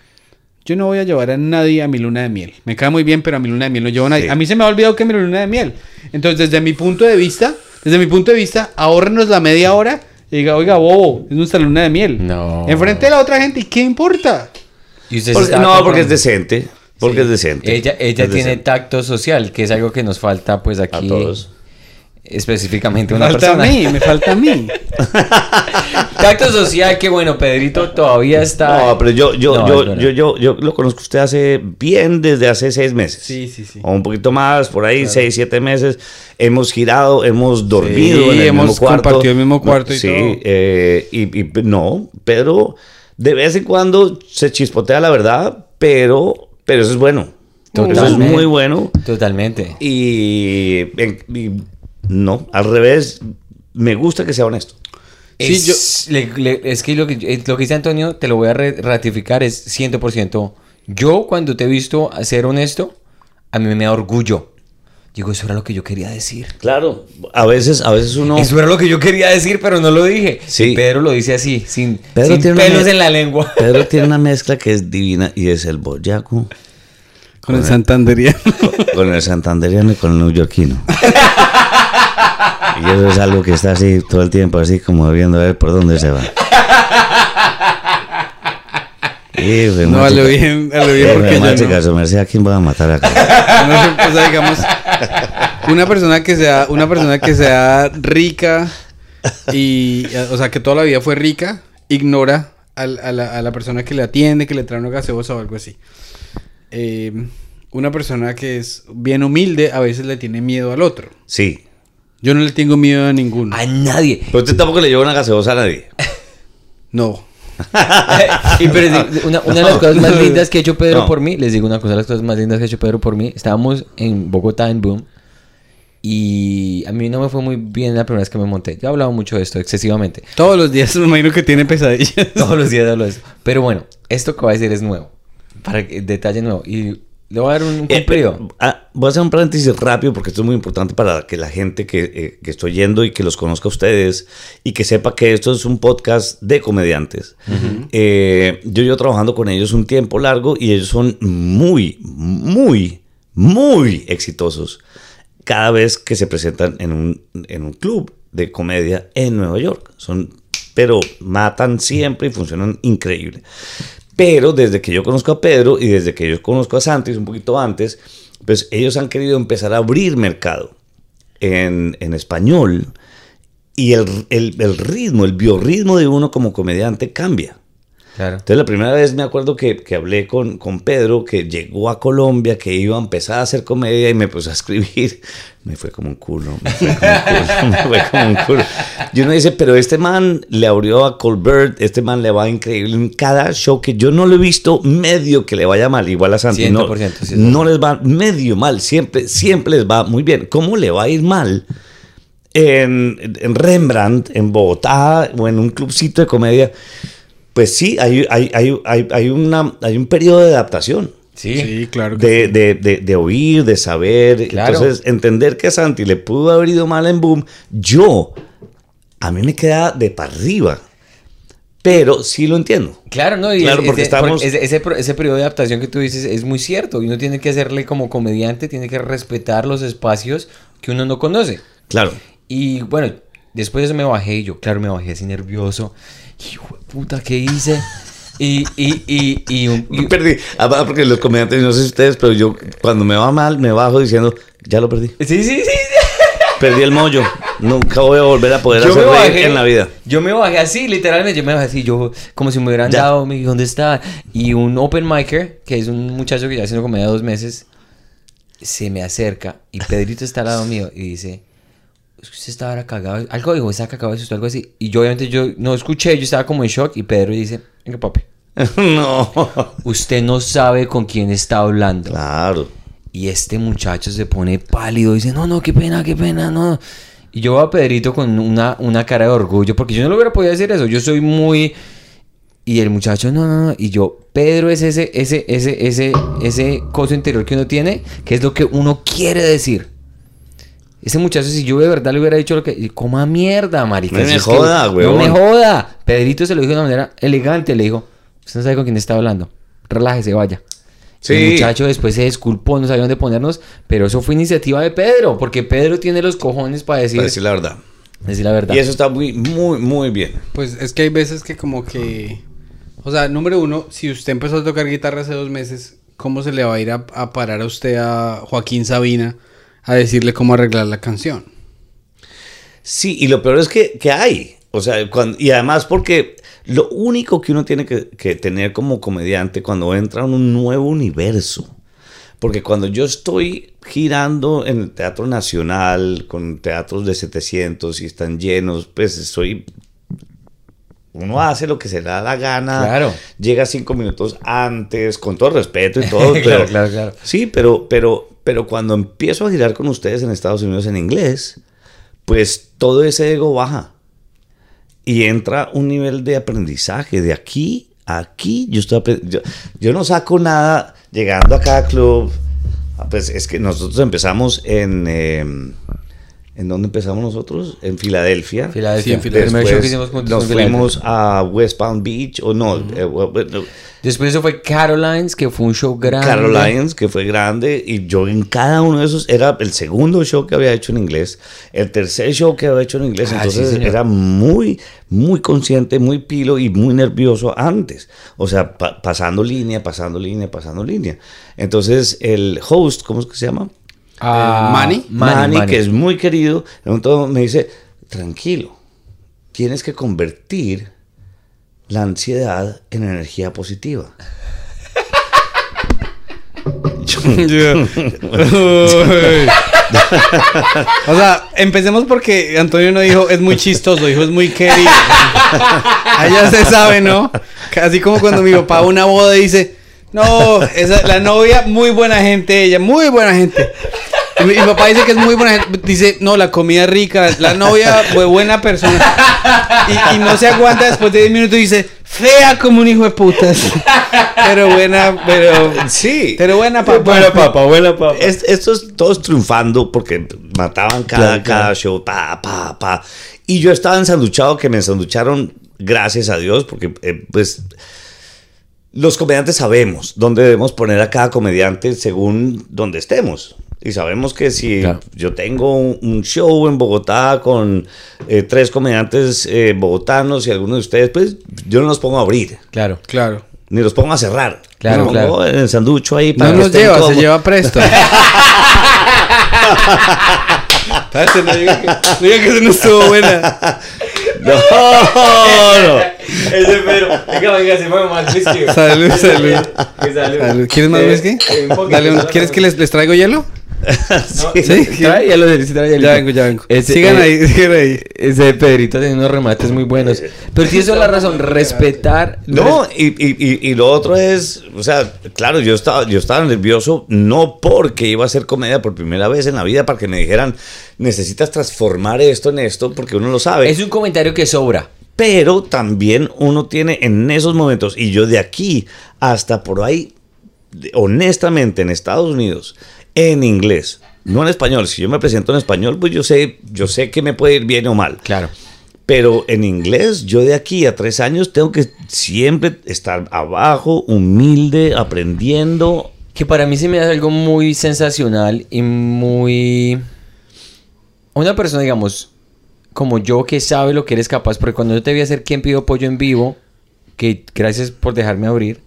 yo no voy a llevar a nadie a mi luna de miel. Me cae muy bien, pero a mi luna de miel no llevo a nadie. Sí. A mí se me ha olvidado que mi luna de miel. Entonces, desde mi punto de vista, desde mi punto de vista, ahórrenos la media hora y diga, oiga, bobo, es nuestra luna de miel. No. Enfrente de la otra gente, ¿y qué importa? Y usted Porque- no, porque es decente. Porque Sí. es decente. Ella, ella Es tiene decente. tacto social, que es algo que nos falta pues a aquí. todos. Específicamente Me una falta persona. a mí, me falta a mí. Tacto social, que bueno, Pedrito todavía está. No, pero yo, yo, No, yo, yo, yo, yo lo conozco a usted hace bien desde hace seis meses. Sí, sí, sí. O un poquito más, por ahí, seis, siete meses. Hemos girado, hemos dormido Sí, en el hemos mismo cuarto. compartido el mismo cuarto y sí, todo. eh, y, y no, pero de vez en cuando se chispotea la verdad, pero, pero eso es bueno. Eso es Totalmente. muy bueno. Totalmente. Y, y no, al revés, me gusta que sea honesto. Sí, es, le- le- es que lo que eh, lo que dice Antonio, te lo voy a re- ratificar, es 100%. Yo cuando te he visto ser honesto, a mí me da orgullo. Digo, eso era lo que yo quería decir. Claro, a veces, a veces uno... Eso era lo que yo quería decir, pero no lo dije. Sí. Y Pedro lo dice así, sin, Pedro sin tiene pelos en la lengua. Pedro tiene una mezcla que es divina y es el boyaco Con el Santanderiano. con el santanderiano y con el neoyorquino. Y eso es algo que está así todo el tiempo, así como viendo a ver por dónde se va. Pues, No, a lo bien, a lo bien Eh, porque yo no. su merced, ¿a quién va a matar acá? No, o sea, digamos, una persona que sea, una persona que sea rica y, o sea, que toda la vida fue rica, ignora al- a, la, a la persona que le atiende, que le trae una gaseosa o algo así. Eh, una persona que es bien humilde a veces le tiene miedo al otro. Sí. Yo no le tengo miedo a ninguno. A nadie. Pero usted tampoco le lleva una gaseosa a nadie. No. Y pero es- una, una de las cosas más lindas que ha hecho Pedro No. por mí, les digo una cosa, de las cosas más lindas que ha hecho Pedro por mí, estábamos en Bogotá en Boom y a mí no me fue muy bien la primera vez que me monté. Yo he hablado mucho de esto excesivamente. Todos los días me imagino que tiene pesadillas. Todos los días hablo de esto. Pero bueno, esto que voy a decir es nuevo. Para que, detalle nuevo. Y le voy a dar un Eh, cumplido. ah, voy a hacer un paréntesis rápido porque esto es muy importante para que la gente que, eh, que estoy yendo y que los conozca a ustedes y que sepa que esto es un podcast de comediantes. Eh, yo llevo trabajando con ellos un tiempo largo y ellos son muy, muy, muy exitosos cada vez que se presentan en un, en un club de comedia en Nueva York. Son, pero matan siempre y funcionan increíble. Pero desde que yo conozco a Pedro y desde que yo conozco a Santis un poquito antes, pues ellos han querido empezar a abrir mercado en, en español y el, el- el ritmo, el biorritmo de uno como comediante cambia. Claro. Entonces la primera vez me acuerdo que, que hablé con, con Pedro, que llegó a Colombia, que iba a empezar a hacer comedia y me puso a escribir. Me fue como un culo, me fue como un culo, me fue como un culo. Y uno dice, pero este man le abrió a Colbert, este man le va increíble en cada show que yo no lo he visto medio que le vaya mal, igual a Santi. No, 100%, sí, es no les va medio mal, siempre, siempre les va muy bien. ¿Cómo le va a ir mal? en, en Rembrandt, en Bogotá o en un clubcito de comedia, pues sí, hay, hay, hay, hay, hay una, hay un periodo de adaptación. Sí. Sí, claro. De, sí. de, de, de oír, de saber. Claro. Entonces, entender que Santi le pudo haber ido mal en Boom, yo, a mí me queda de para arriba. Pero sí lo entiendo. Claro, ¿no? Y Claro, es- porque ese, estamos- ese, ese ese periodo de adaptación que tú dices es muy cierto. Y uno tiene que hacerle como comediante, tiene que respetar los espacios que uno no conoce. Claro. Y bueno, después de eso me bajé y yo, claro, me bajé así nervioso. Hijo de puta, ¿qué hice? Y, y, y, y, un- y- Perdí. Ah, Porque los comediantes, no sé si ustedes, pero yo cuando me va mal, me bajo diciendo, ya lo perdí. Sí, sí, sí. sí. Perdí el mollo. Nunca voy a volver a poder Yo reír en la vida. Yo me bajé así, literalmente. Yo me bajé así, yo como si me hubieran Ya. dado, me dije, ¿dónde está? Y un open micer, que es un muchacho que ya haciendo comedia dos meses, se me acerca y Pedrito está al lado mío y dice, "Es que usted estaba ahora cagado. Algo dijo, está cagado de susto, algo así. Y yo obviamente yo no escuché, yo estaba como en shock y Pedro dice, venga papi, no. usted no sabe con quién está hablando. Claro. Y este muchacho se pone pálido y dice, no, no, qué pena, qué pena, no. Y yo veo a Pedrito con una, una cara de orgullo, porque yo no lo hubiera podido decir eso. Yo soy muy... Y el muchacho, no, no, no. Y yo, Pedro es ese, ese, ese, ese, ese coso interior que uno tiene, que es lo que uno quiere decir. Ese muchacho, si yo de verdad le hubiera dicho lo que... Coma mierda, marica. No me joda, No huevón. me joda. Pedrito se lo dijo de una manera elegante. Le dijo, usted no sabe con quién está hablando. Relájese, vaya. Sí. El muchacho después se disculpó, no sabía dónde ponernos. Pero eso fue iniciativa de Pedro. Porque Pedro tiene los cojones para decir, Para decir la verdad. decir la verdad. Y eso está muy, muy, muy bien. Pues es que hay veces que como que... O sea, número uno, si usted empezó a tocar guitarra hace dos meses, ¿cómo se le va a ir a, a parar a usted a Joaquín Sabina a decirle cómo arreglar la canción? Sí, y lo peor es que, que hay. O sea, cuando, y además porque lo único que uno tiene que, que tener como comediante cuando entra en un nuevo universo. Porque cuando yo estoy girando en el Teatro Nacional con teatros de 700 y están llenos, pues estoy... Uno hace lo que se le da la gana. Claro. Llega cinco minutos antes, con todo respeto y todo. Claro, pero, claro, claro. Sí, pero, pero, pero cuando empiezo a girar con ustedes en Estados Unidos en inglés, pues todo ese ego baja. Y entra un nivel de aprendizaje. De aquí a aquí, yo, no saco nada llegando a cada club. Ah, Pues es que nosotros empezamos en... eh, ¿En dónde empezamos nosotros? En Filadelfia. Filadelfia. Sí, en Filadelfia. Show que Después hicimos juntos nos Filadelfia. fuimos a West Palm Beach, o no, eh, bueno, Después eso fue Carolines, que fue un show grande. Carolines, que fue grande, y yo en cada uno de esos era el segundo show que había hecho en inglés, el tercer show que había hecho en inglés, Ah, entonces sí, era muy, muy consciente, muy pilo y muy nervioso antes, o sea, pa- pasando línea, pasando línea, pasando línea. Entonces el host, ¿cómo es que se llama? Ah, Eh, Manny. Manny, Manny. que es muy querido, entonces me dice, tranquilo, tienes que convertir la ansiedad en energía positiva. o sea, empecemos porque Antonio no dijo es muy chistoso, dijo es muy querido. Allá se sabe, ¿no? Así como cuando mi papá a una boda y dice, no, esa, la novia, muy buena gente, ella, muy buena gente. Y mi, mi papá dice que es muy buena gente. Dice, no, la comida rica, la novia, fue buena persona. Y, y no se aguanta después de 10 minutos y dice, fea como un hijo de putas. Pero buena, pero. Sí. Pero buena, papá. Buena papa, buena papa. Es- estos todos triunfando porque mataban cada, Claro, claro. cada show, pa, pa, pa. Y yo estaba ensanduchado, que me ensanducharon, gracias a Dios, porque eh, pues los comediantes sabemos dónde debemos poner a cada comediante según donde estemos. Y sabemos que si Claro. yo tengo un, show en Bogotá con eh, tres comediantes eh, bogotanos y algunos de ustedes, pues yo no los pongo a abrir, Claro. Claro. ni los pongo a cerrar. Claro, Los pongo claro. en el sanducho ahí No para nos estén lleva, se lleva presto. Espérate, no diga que, no diga que eso no estuvo buena. No, no. Ese pero. Venga, venga, se mueve más whisky. Salud, salud. salud. Salud. ¿Quieres más Eh, whisky? eh, un poquito, Dale, un- ¿quieres que les, les traigo hielo? No, ¿Sí? Trae sí, trae hielo. Ya vengo, ya vengo. Ese- sigan eh, ahí, sigan ahí. Ese Pedrito tiene unos remates muy buenos. Pero tienes toda la razón, respetar. No, y, y- y- lo otro es, o sea, claro, yo estaba, yo estaba nervioso no porque iba a hacer comedia por primera vez en la vida, para que me dijeran, necesitas transformar esto en esto, porque uno lo sabe. Es un comentario que sobra. Pero también uno tiene en esos momentos, y yo de aquí hasta por ahí, honestamente, en Estados Unidos, en inglés, no en español. Si yo me presento en español, pues yo sé, yo sé que me puede ir bien o mal. Claro. Pero en inglés, yo de aquí a tres años tengo que siempre estar abajo, humilde, aprendiendo. Que para mí se me hace algo muy sensacional y muy... Una persona, digamos, como yo que sabe lo que eres capaz, porque cuando yo te vi hacer Quién pidió pollo en vivo, que gracias por dejarme abrir,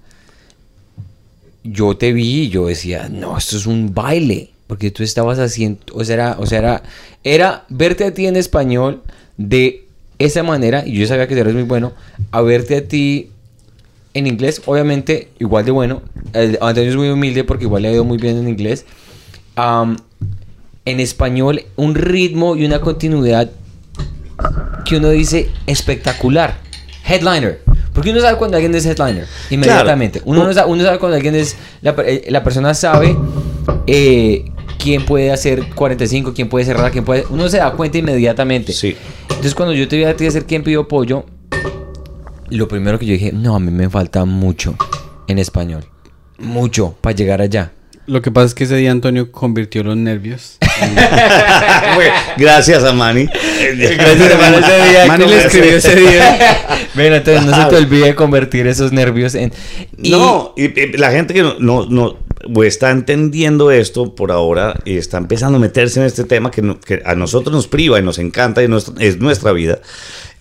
yo te vi y yo decía, no, esto es un baile, porque tú estabas haciendo, o sea, era, o sea, era, verte a ti en español de esa manera, y yo sabía que eres muy bueno, a verte a ti en inglés, obviamente, igual de bueno. Antonio es muy humilde porque igual le ha ido muy bien en inglés. En español, un ritmo y una continuidad que uno dice espectacular. Headliner. Porque uno sabe cuando alguien es headliner. Inmediatamente. Claro. Uno, no sabe, uno sabe cuando alguien es. La, eh, la persona sabe eh, quién puede hacer 45, quién puede cerrar, quién puede. Uno se da cuenta inmediatamente. Sí. Entonces, cuando yo te vi a ti hacer quién pidió pollo, lo primero que yo dije, no, a mí me falta mucho en español. Mucho para llegar allá. Lo que pasa es que ese día Antonio convirtió los nervios Gracias a Manny. Gracias, hermano, ese día Manny le escribió ese día. Bueno, entonces no se te olvide convertir esos nervios en... y- No, y, y la gente que no, no, no- o está entendiendo esto por ahora y está empezando a meterse en este tema que, no- que a nosotros nos priva y nos encanta y es nuestra vida.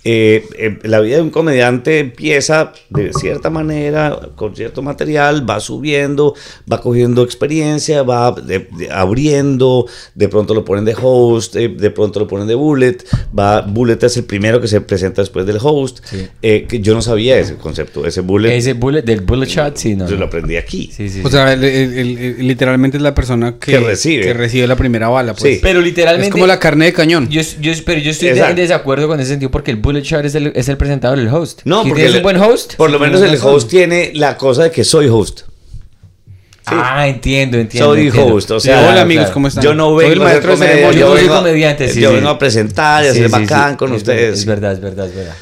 Eh, eh, la vida de un comediante empieza de cierta manera, con cierto material, va subiendo, va cogiendo experiencia, va de- de- abriendo, de pronto lo ponen de host, eh, de pronto lo ponen de bullet, va, bullet es el primero que se presenta después del host, Sí. eh, que yo no sabía ese concepto, ese bullet. Ese bullet, del bullet shot, sí, no. Yo lo aprendí aquí. Sí, sí, O sí. sea, el- el- el- literalmente es la persona que, Que recibe. que recibe la primera bala. Pues. Sí. Pero literalmente... Es como la carne de cañón. Yo, yo, pero yo estoy de- en desacuerdo con ese sentido porque el bullet shot es el, es el presentador, el host. No, Si porque el- un buen host. Por lo menos el host tiene la cosa de que soy host. Ah, entiendo, entiendo. soy entiendo. host. O Sí, sea, hola amigos, claro. ¿cómo están? yo no Soy el vengo a hacer comedia. Yo soy vengo a- comediante, sí, Yo sí. vengo a presentar y a Sí, ser sí, bacán sí. con Es ustedes. Es verdad, es verdad, es verdad.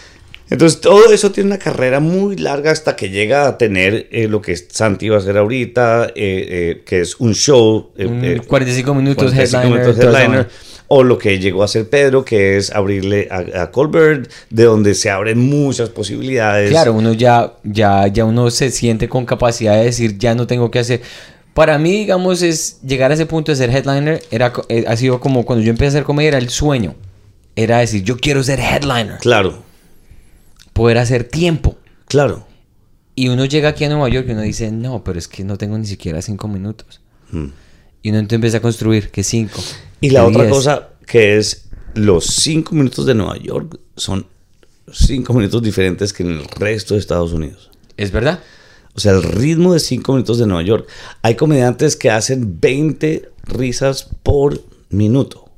Entonces todo eso tiene una carrera muy larga hasta que llega a tener eh, lo que Santi va a hacer ahorita, eh, eh, que es un show. eh, Un eh, 45 minutos 45 headliner. minutos headliner. O lo que llegó a hacer Pedro, que es abrirle a, a Colbert, de donde se abren muchas posibilidades. Claro, uno ya, ya, ya uno se siente con capacidad de decir, ya no tengo que hacer. Para mí, digamos, es llegar a ese punto de ser headliner, era, eh, ha sido como cuando yo empecé a hacer comedia, era el sueño. Era decir, yo quiero ser headliner, Claro, poder hacer tiempo. claro. Y uno llega aquí a Nueva York y uno dice, no, pero es que no tengo ni siquiera cinco minutos. Mm. Y uno entonces empieza a construir, que cinco. Y la otra cosa que es los cinco minutos de Nueva York son cinco minutos diferentes que en el resto de Estados Unidos. ¿Es verdad? O sea, el ritmo de cinco minutos de Nueva York. Hay comediantes que hacen 20 risas por minuto.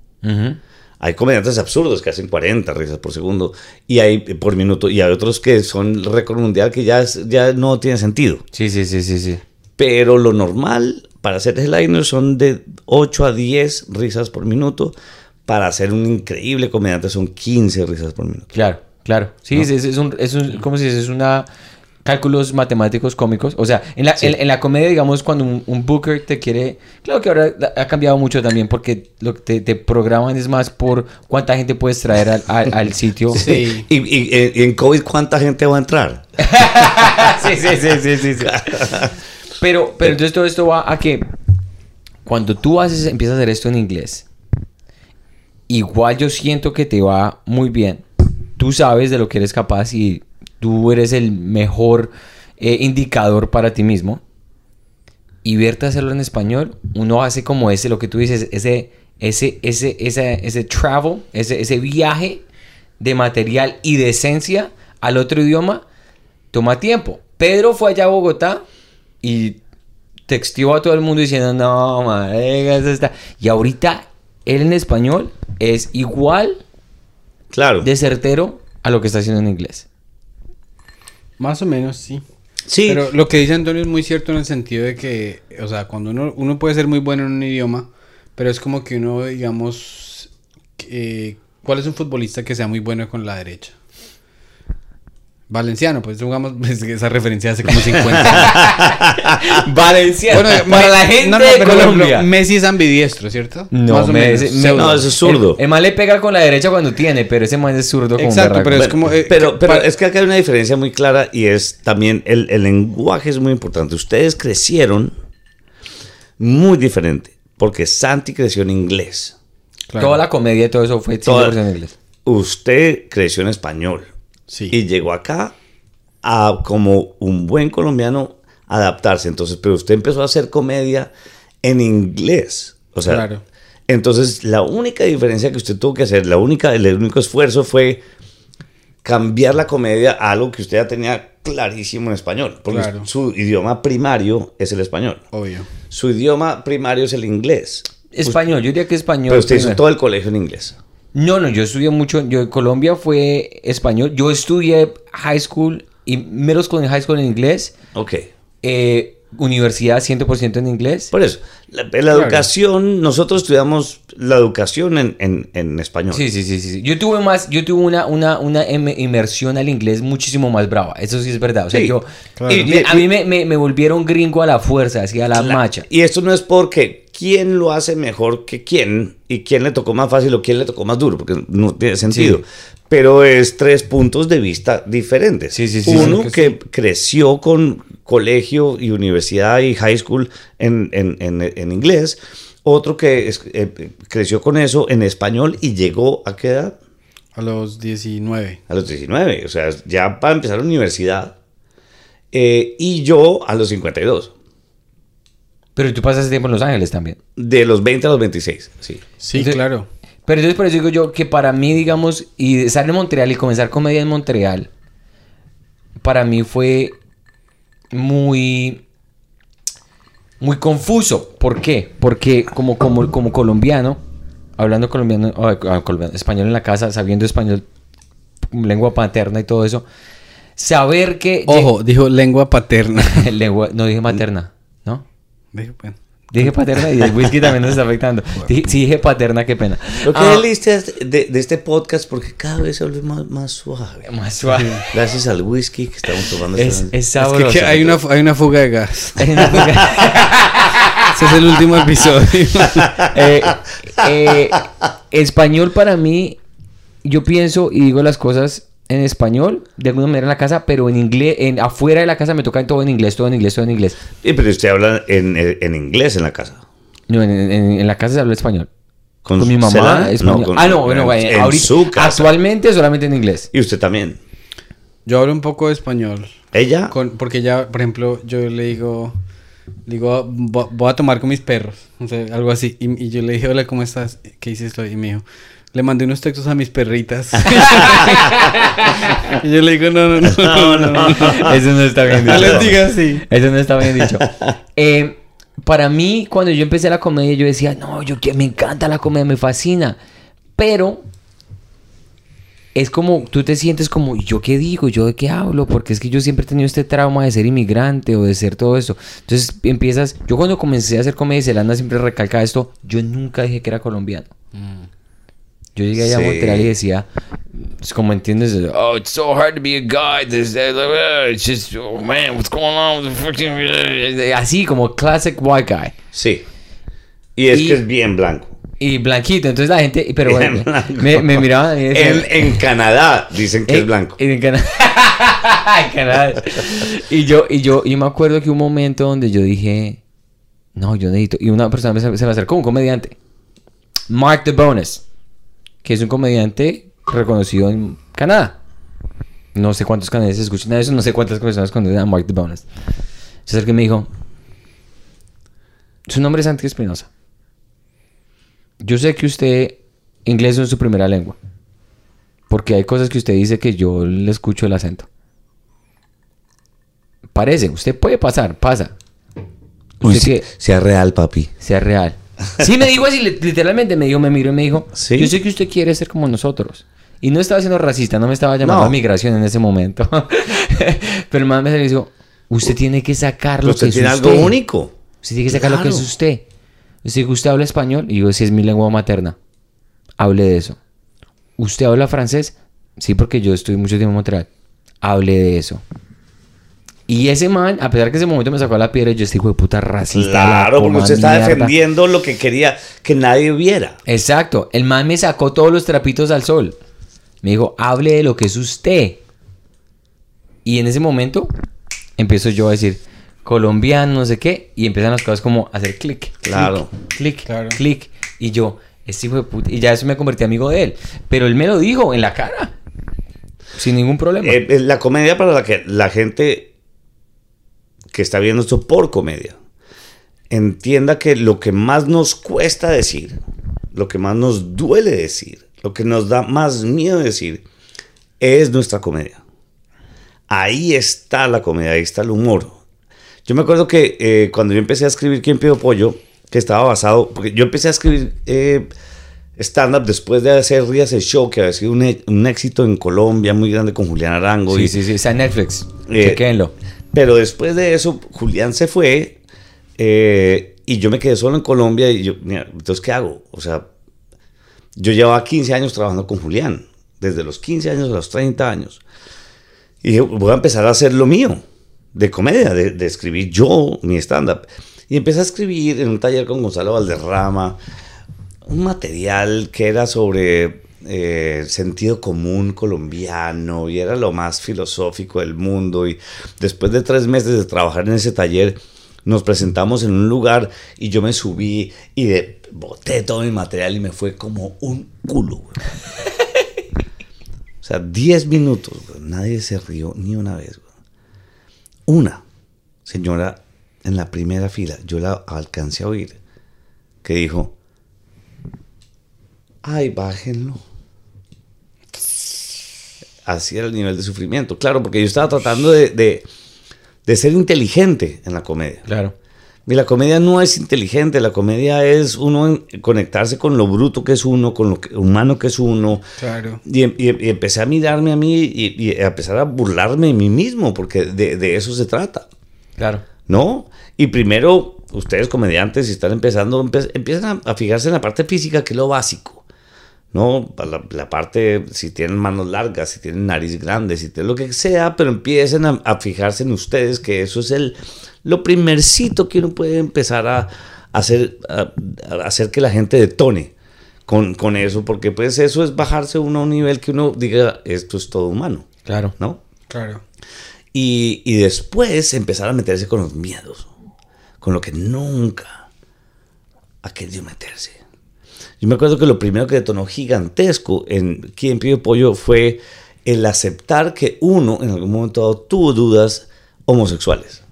Hay comediantes absurdos que hacen 40 risas por segundo y hay por minuto y hay otros que son récord mundial que ya, es- ya no tiene sentido. Sí, sí, sí, sí, sí. Pero lo normal para hacer headliner son de 8 a 10 risas por minuto. Para ser un increíble comediante son 15 risas por minuto. Claro, claro. Sí, es, es- es un, es un, ¿cómo se dice? Es una cálculos matemáticos cómicos. O sea, en la, en, en la comedia, digamos, cuando un, un booker te quiere... Claro que ahora ha cambiado mucho también porque lo que te, te programan es más por cuánta gente puedes traer al, al- al sitio. Sí. Y, y- y en COVID, ¿cuánta gente va a entrar? sí, sí, sí, sí, sí. Pero, pero entonces todo esto va a que cuando tú haces, empiezas a hacer esto en inglés, igual yo siento que te va muy bien. Tú sabes de lo que eres capaz y tú eres el mejor eh, indicador para ti mismo. Y verte hacerlo en español, uno hace como ese, lo que tú dices, ese, ese, ese, ese, ese travel, ese, ese viaje de material y de esencia al otro idioma, toma tiempo. Pedro fue allá a Bogotá y texteó a todo el mundo diciendo, no, marica, eso está... Y ahorita, él en español es igual Claro. de certero a lo que está haciendo en inglés. Más o menos, sí. Sí. Pero lo que dice Antonio es muy cierto en el sentido de que, o sea, cuando uno, uno puede ser muy bueno en un idioma, pero es como que uno, digamos, eh, ¿cuál es un futbolista que sea muy bueno con la derecha? Valenciano, pues digamos, pues, esa referencia hace como 50 años. Valenciano. Bueno, para la gente no, no, de por ejemplo, Colombia. Messi es ambidiestro, ¿cierto? No, Más o me- menos. ese- me- Pseudo. No, eso es zurdo. El, le pega con la derecha cuando tiene, pero ese man es zurdo como Exacto, pero es como... eh, Pero, es que acá hay una diferencia muy clara y es también el, el lenguaje es muy importante. Ustedes crecieron muy diferente porque Santi creció en inglés. claro. Toda la comedia y todo eso fue 100% Toda- en inglés. Usted creció en español Sí. y llegó acá a como un buen colombiano adaptarse. Entonces, pero usted empezó a hacer comedia en inglés. O sea, Claro. entonces la única diferencia que usted tuvo que hacer, la única, el único esfuerzo fue cambiar la comedia a algo que usted ya tenía clarísimo en español. Porque Claro. su idioma primario es el español. Obvio. Su idioma primario es el inglés. Español, yo diría que español. Pero usted hizo todo el colegio en inglés. No, no, yo estudié mucho. Yo en Colombia fue español. Yo estudié high school y middle school y high school en inglés. Ok. Eh, universidad 100% en inglés. Por eso, la, la educación, nosotros estudiamos la educación en, en- en español. Sí, sí, sí, sí. Yo tuve más, yo tuve una, una, una em- inmersión al inglés muchísimo más brava. Eso sí es verdad. O sea, Sí, yo, claro. y me- a mí me, me, me volvieron gringo a la fuerza, así a la La- macha. Y esto no es porque quién lo hace mejor que quién y quién le tocó más fácil o quién le tocó más duro, porque no tiene sentido. Sí. Pero es tres puntos de vista diferentes. Sí, sí, sí, Uno que creció con colegio y universidad y high school en, en- en- en inglés. Otro que es- eh, creció con eso en español y llegó a qué edad? A los 19. A los 19. O sea, ya para empezar la universidad. Eh, y yo a los 52. Pero tú pasas tiempo en Los Ángeles también. De los 20 a los 26. Sí. Sí, Entonces- claro. Pero entonces por eso digo yo que para mí, digamos, y estar en Montreal y comenzar comedia en Montreal, para mí fue muy muy confuso. ¿Por qué? Porque como, como, como colombiano, hablando colombiano, ah, ah, colombiano, español en la casa, sabiendo español, lengua paterna y todo eso, saber que... Ojo, dijo lengua paterna. lengua, no dije materna, ¿no? Dijo, pues. Dije paterna y el whisky también nos está afectando. Dije- si dije paterna, qué pena. Lo que Ah, deliste de, de este podcast porque cada vez se vuelve más, más suave. más suave. Gracias al whisky que estamos tomando. Es, es Es sabroso. que, que hay, una, hay una fuga de gas. Hay una fuga- Ese es el último episodio. Eh, eh, español para mí, yo pienso y digo las cosas en español, de alguna manera en la casa, pero en inglés, en, afuera de la casa me toca todo en inglés, todo en inglés, todo en inglés. Sí, pero usted habla en, en inglés en la casa. No, en, en- en la casa se habla español. Con Con, mi mamá, español. no, con- ah, no, bueno, en- eh, en ahorita, su casa. actualmente solamente en inglés. Y usted también. Yo hablo un poco de español. ¿Ella? Con- porque ya, por ejemplo, yo le digo, digo, "Vo- voy a tomar con mis perros, o sea, algo así. Y, y yo le dije, hola, ¿cómo estás? ¿Qué hiciste hoy? Y me dijo, le mandé unos textos a mis perritas. y yo le digo, no, no, no, no, no. Eso no está bien No dicho. les digas así. Eso no está bien dicho. Eh, para mí, cuando yo empecé la comedia, yo decía, no, yo que me encanta la comedia, me fascina. Pero es como, tú te sientes como, ¿y yo qué digo? ¿Yo de qué hablo? Porque es que yo siempre he tenido este trauma de ser inmigrante o de ser todo eso. Entonces empiezas, yo cuando comencé a hacer comedia, y Zelanda siempre recalca esto, yo nunca dije que era colombiano. Yo llegué allá Sí. a Montreal y decía, es como entiendes, oh, it's so hard to be a guy. This, it's just, oh man, what's going on with the fucking-" Así como classic white guy. Sí. Y es Y- que es bien blanco. Y blanquito, entonces la gente, pero bueno, me, me miraban y decían, En, en Canadá dicen que "Eh, es blanco. En Canadá. En Canadá. Y yo, y yo, y me acuerdo que un momento donde yo dije, no, yo necesito. Y una persona me- se me acercó, un comediante, Mark the Bonus, que es un comediante reconocido en Canadá. No sé cuántos canadienses escuchan eso, no sé cuántas personas conocen a Mark the Bonus. Se acercó y me dijo, su nombre es Santi Espinosa. Yo sé que usted inglés no es su primera lengua. Porque hay cosas que usted dice que yo le escucho el acento. Parece, usted puede pasar, pasa. Usted que sea real, papi. sea real. Sí, me dijo así, li- literalmente me dijo, me miró y me dijo, ¿Sí? yo sé que usted quiere ser como nosotros. Y no estaba siendo racista, no me estaba llamando No. a migración en ese momento. Pero el man me dijo, usted tiene que sacar lo Usted que es tiene usted. algo único. Usted tiene que sacar lo que es usted. Usted, ¿Usted habla español? Y yo, si es mi lengua materna, hable de eso. ¿Usted habla francés? Sí, porque yo estuve mucho tiempo en Montreal. Hable de eso. Y ese man, a pesar que ese momento me sacó la piedra, yo este hijo de puta racista. Claro, porque usted está defendiendo lo que quería que nadie viera. Exacto. El man me sacó todos los trapitos al sol. Me dijo, hable de lo que es usted. Y en ese momento empiezo yo a decir, colombiano, no sé qué. Y empiezan las cosas como a hacer clic. clic, Claro. Clic, Claro. clic. Y yo, este hijo de puta. Y ya eso me convertí amigo de él. Pero él me lo dijo en la cara. Sin ningún problema. Eh, eh, la comedia para la que la gente que está viendo esto por comedia entienda que lo que más nos cuesta decir, lo que más nos duele decir, lo que nos da más miedo decir, es nuestra comedia. Ahí está la comedia, ahí está el humor. Yo me acuerdo que eh, cuando yo empecé a escribir ¿Quién pidió pollo? Que estaba basado, porque yo empecé a escribir eh, stand-up después de hacer Rías el Show, que había sido un, e- un éxito en Colombia muy grande con Julián Arango. sí, y, sí, sí. Está en Netflix. Eh. Pero después de eso, Julián se fue eh, y yo me quedé solo en Colombia y yo, entonces, ¿qué hago? O sea, yo llevaba 15 años trabajando con Julián, desde los 15 años a los 30 años. Y dije, voy a empezar a hacer lo mío, de comedia, de, de escribir yo mi stand-up. Y empecé a escribir en un taller con Gonzalo Valderrama un material que era sobre eh, sentido común colombiano y era lo más filosófico del mundo. Y después de tres meses de trabajar en ese taller, nos presentamos en un lugar y yo me subí y boté todo mi material y me fue como un culo. O sea, 10 minutos, nadie se rió ni una vez. Una señora en la primera fila, yo la alcancé a oír, que dijo, ay, bájenlo. Así era el nivel de sufrimiento. Claro, porque yo estaba tratando de, de- de ser inteligente en la comedia. Claro. Y la comedia no es inteligente, la comedia es uno conectarse con lo bruto que es uno, con lo que- humano que es uno. Claro. Y, em- y- y empecé a mirarme a mí y, y a empezar a burlarme de mí mismo, porque de, de eso se trata, Claro. ¿no? Y primero, ustedes comediantes, si están empezando, empe- empiezan a, a fijarse en la parte física, que es lo básico, ¿no? La, la parte, si tienen manos largas, si tienen nariz grande, si tienen lo que sea, pero empiecen a, a fijarse en ustedes, que eso es el, lo primercito que uno puede empezar a, hacer, a, a hacer que la gente detone con, con eso, porque pues eso es bajarse uno a un nivel que uno diga, esto es todo humano, Claro. ¿no? Claro. Y, y después empezar a meterse con los miedos, con lo que nunca ha querido meterse. Yo me acuerdo que lo primero que detonó gigantesco en Quien Pide Pollo fue el aceptar que uno en algún momento dado tuvo dudas homosexuales.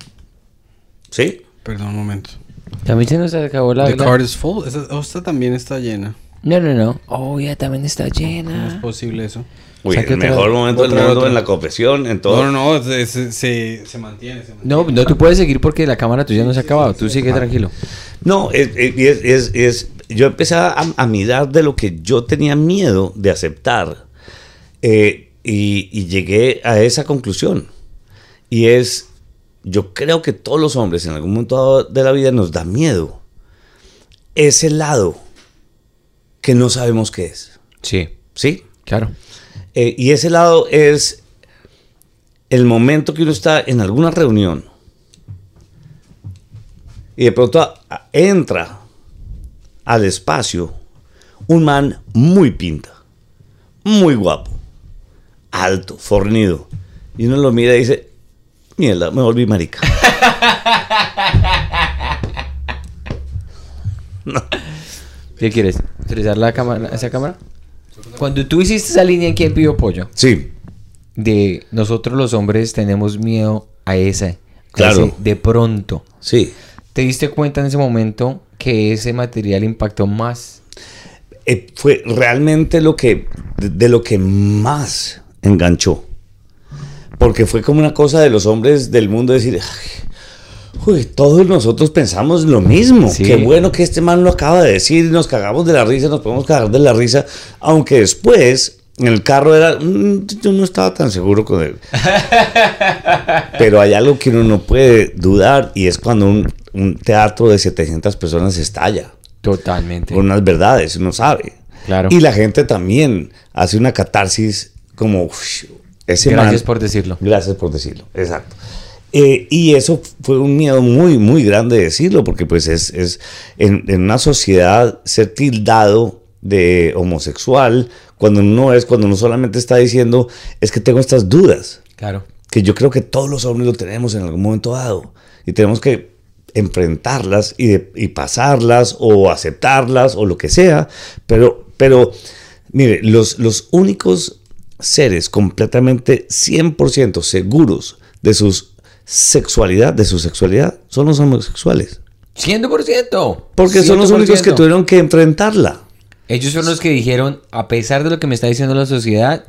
¿Sí? Perdón un momento. También se nos acabó la... The la- card is full. Esta, oh, esta también está llena. No, no, no. Oh, ya también está ¿Cómo es llena. posible eso? Uy, Saque el otra- mejor momento del mundo otra. en la confesión, en todo. No, no, no, se, se, se, se mantiene, se mantiene. No, no, tú puedes seguir porque la cámara tuya no se ha acabado. Tú sigue tranquilo. No, es, es- es- es- yo empecé a, a mirar de lo que yo tenía miedo de aceptar eh, y, y llegué a esa conclusión. Y es, yo creo que todos los hombres en algún momento de la vida nos da miedo ese lado que no sabemos qué es. Sí, ¿Sí? claro. Eh, y ese lado es el momento que uno está en alguna reunión y de pronto a- a- entra al espacio un man muy pinta, muy guapo, alto, fornido. Y uno lo mira y dice, mierda, me volví marica. ¿Qué quieres? ¿Utilizar la cámara, esa cámara? Cuando tú hiciste esa línea en Quién Pidió Pollo, Sí, de nosotros los hombres tenemos miedo a ese. a Claro. ese de pronto. sí. ¿Te diste cuenta en ese momento que ese material impactó más? eh, fue realmente lo que de, de lo que más enganchó. Porque fue como una cosa de los hombres del mundo decir, "Ay, uy, todos nosotros pensamos lo mismo. Sí. Qué bueno que este man lo acaba de decir nos cagamos de la risa, nos podemos cagar de la risa, aunque después en el carro era, "Mm, yo no estaba tan seguro con él. Pero hay algo que uno no puede dudar y es cuando un, un teatro de 700 personas estalla Totalmente. con unas verdades, uno sabe. Claro. Y la gente también hace una catarsis como "Ush, ese Gracias man- por decirlo. Gracias por decirlo, exacto. Eh, y eso fue un miedo muy, muy grande decirlo, porque pues es, es en, en una sociedad ser tildado de homosexual, cuando no es, cuando uno solamente está diciendo, es que tengo estas dudas Claro. que yo creo que todos los hombres lo tenemos en algún momento dado y tenemos que enfrentarlas y, de- y pasarlas o aceptarlas o lo que sea, pero, pero mire, los, los únicos seres completamente 100% seguros de su sexualidad, de su sexualidad, son los homosexuales. 100%. Porque son los únicos que 100%. tuvieron que enfrentarla. Ellos son los que dijeron, a pesar de lo que me está diciendo la sociedad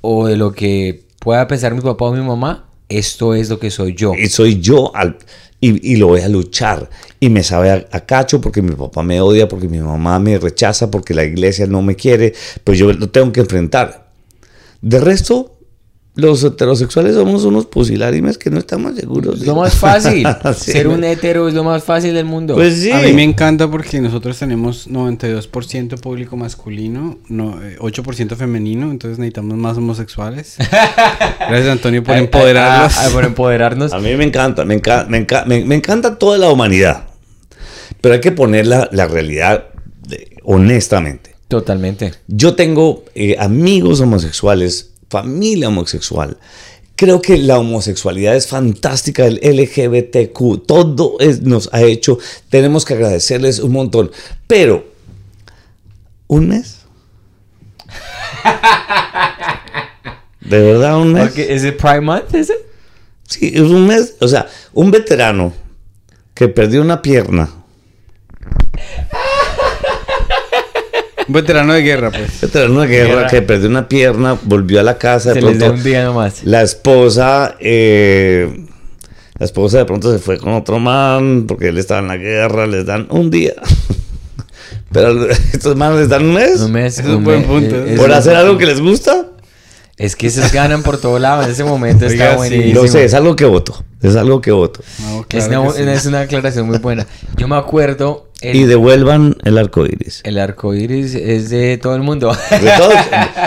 o de lo que pueda pensar mi papá o mi mamá, esto es lo que soy yo. Y soy yo al, y, y lo voy a luchar. Y me sabe a, a cacho porque mi papá me odia, porque mi mamá me rechaza, porque la iglesia no me quiere. Pues yo lo tengo que enfrentar. De resto, los heterosexuales somos unos pusilárimes que no estamos seguros. Es lo más fácil. Sí. Ser un hetero es lo más fácil del mundo. Pues sí. A mí me encanta porque nosotros tenemos 92% público masculino, no, eh, 8% femenino, entonces necesitamos más homosexuales. Gracias Antonio por empoderarlos. ay, por empoderarnos. A mí me encanta, me, enca- me, enca- me- me encanta toda la humanidad. Pero hay que poner la, la realidad de- honestamente. Totalmente. Yo tengo eh, amigos homosexuales, familia homosexual. Creo que la homosexualidad es fantástica, el LGBTQ, todo es- nos ha hecho, tenemos que agradecerles un montón. Pero, ¿un mes? ¿De verdad un mes? Okay, ¿Es el Prime Month ese? Sí, es un mes. O sea, un veterano que perdió una pierna. Un veterano de guerra, pues. Veterano de guerra Guerra. que perdió una pierna, volvió a la casa. De Se les da pronto, un día nomás. la esposa, eh, la esposa de pronto se fue con otro man porque él estaba en la guerra. Les dan un día. Pero estos manes les dan un mes. Un mes. Es un un buen mes, punto. eh, es por hacer algo que les gusta. Es que esos ganan por todo lado. En ese momento Oiga, está sí. buenísimo. No sé, es algo que voto. Es algo que voto. No, Es una, que sí. es una aclaración muy buena. Yo me acuerdo. El, Y devuelvan el arco iris. el arco iris es de todo el mundo. De todos,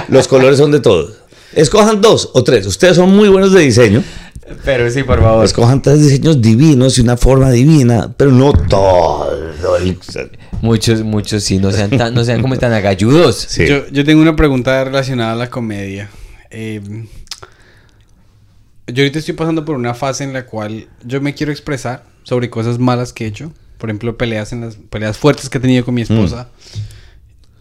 los colores son de todos. Escojan dos o tres. Ustedes son muy buenos de diseño. Pero sí, por favor. Escojan tres diseños divinos y una forma divina, pero no todo. el- Muchos, muchos sí, no sean, tan, no sean como tan agalludos. Sí. Yo, yo tengo una pregunta relacionada a la comedia. Eh, yo ahorita estoy pasando por una fase en la cual yo me quiero expresar sobre cosas malas que he hecho. Por ejemplo, peleas en las peleas fuertes que he tenido con mi esposa.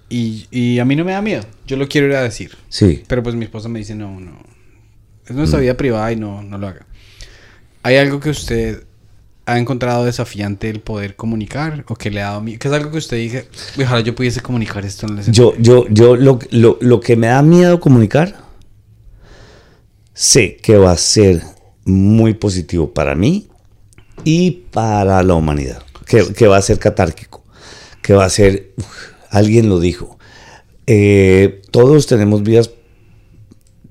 Y, y a mí no me da miedo. Yo lo quiero ir a decir. Sí. Pero pues mi esposa me dice, no, no. Es nuestra vida privada y no, no lo haga. ¿Hay algo que usted ha encontrado desafiante el poder comunicar? ¿O que le ha dado miedo? ¿Qué es algo que usted dice? Ojalá yo pudiese comunicar esto en la Yo, yo, yo, lo, lo, lo que me da miedo comunicar, sé que va a ser muy positivo para mí y para la humanidad. Que, que va a ser catárquico. Que va a ser, uf, alguien lo dijo. eh, todos tenemos vidas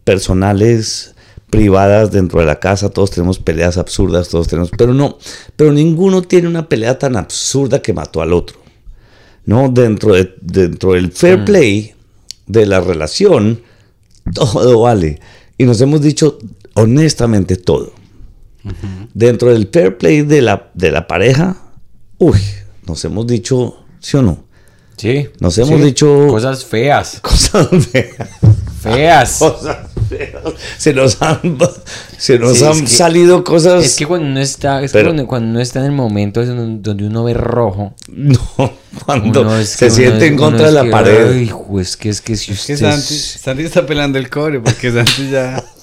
personales, privadas dentro de la casa, todos tenemos peleas absurdas, todos tenemos, pero no, pero ninguno tiene una pelea tan absurda que mató al otro. ¿No? Dentro, de, dentro del fair play de la relación, todo vale. Y nos hemos dicho honestamente todo. Dentro del fair play de la, de la pareja, uy, nos hemos dicho, ¿sí o no? Sí. Nos hemos Sí. dicho- Cosas feas. Cosas feas. Feas. Cosas feas. Se nos han, se nos Sí, es han que- salido cosas. Es que cuando uno está, es que Pero- cuando, cuando uno está en el momento es donde uno ve rojo. No, cuando es se que siente en contra de la que, pared. Hijo, es que es que si Es que usted Santi, es- Santi está pelando el cobre porque Santi ya...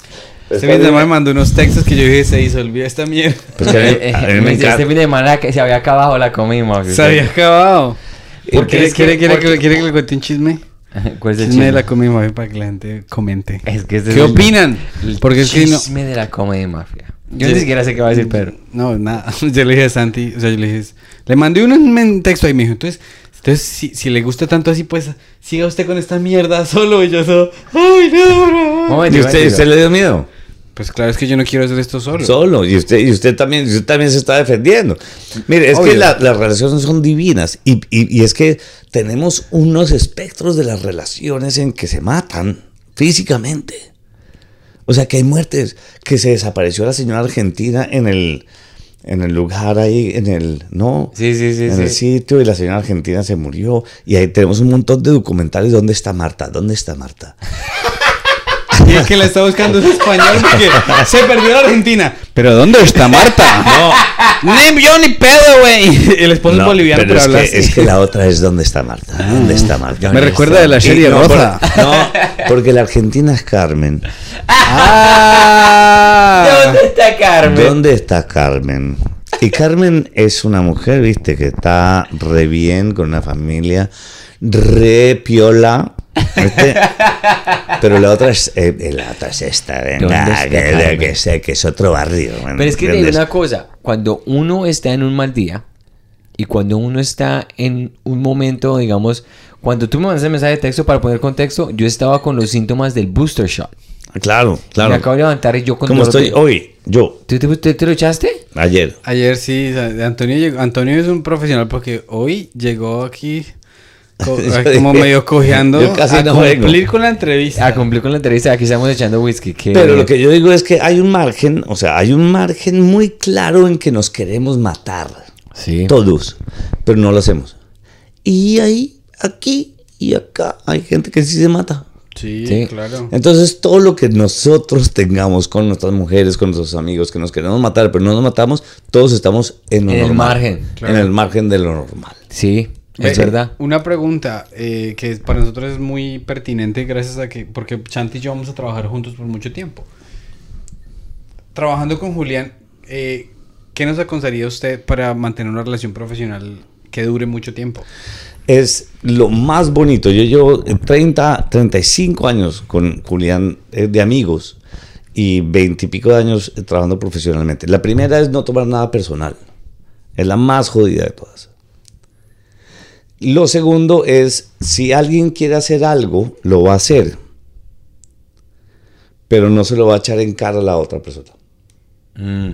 Este fin de semana me mandó unos textos que yo dije, se disolvió esta mierda. Pues que a mí- a mí me este encanta. fin de semana que se había acabado la comida. Se había acabado. Porque ¿Quiere, es que- quiere, quiere que le cuente un chisme? ¿Cuál es el Chisme de la comida mafia para que la gente comente. Es que este ¿Qué es el- opinan? el Porque es que no... chisme de la comedia mafia. Yo Sí. ni siquiera sé qué va a decir Pedro. No, nada. Yo le dije a Santi, o sea, yo le dije, le mandé un texto ahí y me dijo, entonces, entonces si, si le gusta tanto así, pues siga usted con esta mierda solo. Y yo solo, ay, no. Momento, ¿Y usted, momento. usted le dio miedo? Pues claro, es que yo no quiero hacer esto solo. Solo. Y usted, y usted también, usted también se está defendiendo. Mire, es Obvio. que la- las relaciones son divinas. Y, y- y es que tenemos unos espectros de las relaciones en que se matan físicamente. O sea, que hay muertes. Que se desapareció la señora argentina en el, en el lugar ahí, en el. ¿No? Sí, sí, sí, en sí. el sitio y la señora argentina se murió. Y ahí tenemos un montón de documentales. ¿Dónde está Marta? ¿Dónde está Marta? Y el que la está buscando es español porque se perdió la Argentina. ¿Pero dónde está Marta? No. Ni yo ni pedo, güey. El esposo es No, boliviano, pero pero, es, habla que, así. es que la otra es ¿Dónde está Marta? ¿Dónde está Marta? Me recuerda de la serie no, Rosa. por- no, porque la argentina es Carmen. Ah. ¿Dónde está Carmen? ¿Dónde está Carmen? Y Carmen es una mujer, viste, que está re bien, con una familia re piola. ¿Viste? Pero la otra es, eh, la otra es esta, ¿Dónde venga, está que, que, sé, que es otro barrio. ¿me Pero es que te digo una cosa, cuando uno está en un mal día y cuando uno está en un momento, digamos, cuando tú me mandas el mensaje de texto para poner contexto, yo estaba con los síntomas del booster shot. Claro, claro. Me acabo de levantar y yo con Como dolor estoy hoy, yo, ¿Tú te, te- te lo echaste? ayer. Ayer sí, Antonio llegó, Antonio es un profesional porque hoy llegó aquí como dije, medio cojeando yo casi a no cumplir vengo. con la entrevista. A cumplir con la entrevista, aquí estamos echando whisky. qué Pero lo que yo digo es que hay un margen, o sea, hay un margen muy claro en que nos queremos matar. Sí. Todos, pero no lo hacemos. Y ahí, aquí y acá hay gente que sí se mata. Sí, Sí. claro. Entonces, todo lo que nosotros tengamos con nuestras mujeres, con nuestros amigos, que nos queremos matar, pero no nos matamos, todos estamos en lo En el normal. margen, claro. En el margen de lo normal. Sí, Es verdad. Una pregunta eh, que para nosotros es muy pertinente gracias a que, porque Chanti y yo vamos a trabajar juntos por mucho tiempo. Trabajando con Julián, eh, ¿qué nos aconsejaría usted para mantener una relación profesional que dure mucho tiempo? Es lo más bonito. Yo llevo 30, 35 años con Julián eh, de amigos y 20 y pico de años eh, trabajando profesionalmente. La primera es no tomar nada personal. Es la más jodida de todas. Lo segundo es, si alguien quiere hacer algo, lo va a hacer. Pero no se lo va a echar en cara a la otra persona. Mm.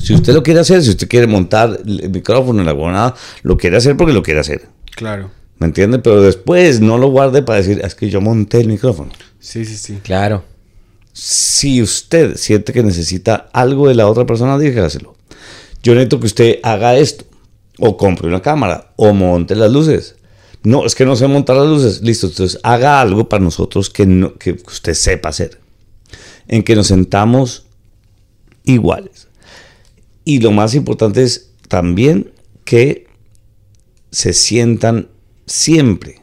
Si usted lo quiere hacer, si usted quiere montar el micrófono en la huevonada, lo quiere hacer porque lo quiere hacer. Claro. ¿Me entiende? Pero después no lo guarde para decir, es que yo monté el micrófono. Sí, sí, sí. Claro. Si usted siente que necesita algo de la otra persona, dígaselo. Yo necesito que usted haga esto. O compre una cámara. O monte las luces. No, es que no sé montar las luces. Listo, entonces haga algo para nosotros que, no- que usted sepa hacer. En que nos sentamos iguales. Y lo más importante es también que se sientan siempre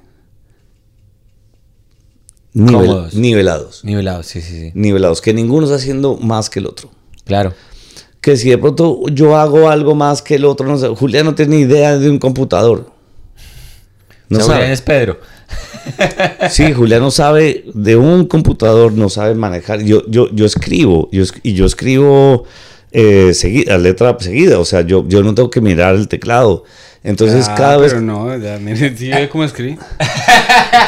nivel- nivelados. Nivelados, sí, sí, sí. Nivelados, que ninguno está haciendo más que el otro. Claro. Que si de pronto yo hago algo más que el otro, no sé, Julián no tiene ni idea de un computador. No sea, sabe. Julián es Pedro. Sí, Julián no sabe de un computador, no sabe manejar. Yo, yo, yo escribo, yo, y yo escribo eh, seguida, letra seguida, o sea, yo, yo no tengo que mirar el teclado. Entonces, Ah, cada vez, Pero no, ya, mire, ¿sí cómo escribí?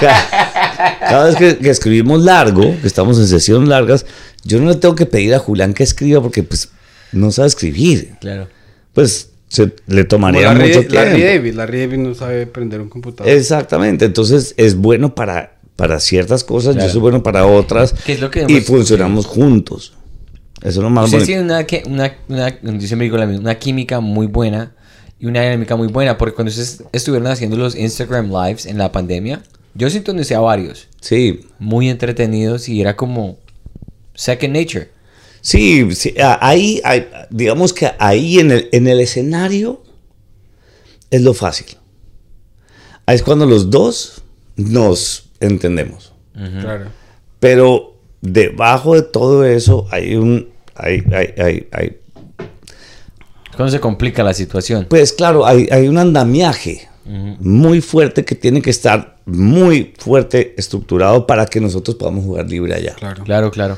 cada vez que, que escribimos largo, que estamos en sesiones largas, yo no le tengo que pedir a Julián que escriba porque pues no sabe escribir. Claro. Pues se, le tomaría Larry, mucho tiempo. Larry David. Larry David no sabe prender un computador. Exactamente, entonces es bueno para, para ciertas cosas, Claro. yo soy bueno para otras ¿Qué es lo que y funcionamos juntos. Eso es lo más Usted bonito. tiene una, que- una, una, yo siempre digo la misma, una química muy buena y una dinámica muy buena, porque cuando ustedes estuvieron haciendo los Instagram Lives en la pandemia, yo sintonicé a varios, Sí, muy entretenidos y era como second nature. Sí, sí, ahí, hay- digamos que ahí en el, en el escenario es lo fácil. Ahí es cuando los dos nos entendemos. Claro. Pero debajo de todo eso hay un... Hay, hay, hay, hay Cuando se complica la situación. Pues claro, hay, hay un andamiaje muy fuerte que tiene que estar muy fuerte estructurado para que nosotros podamos jugar libre allá. Claro. Claro, claro.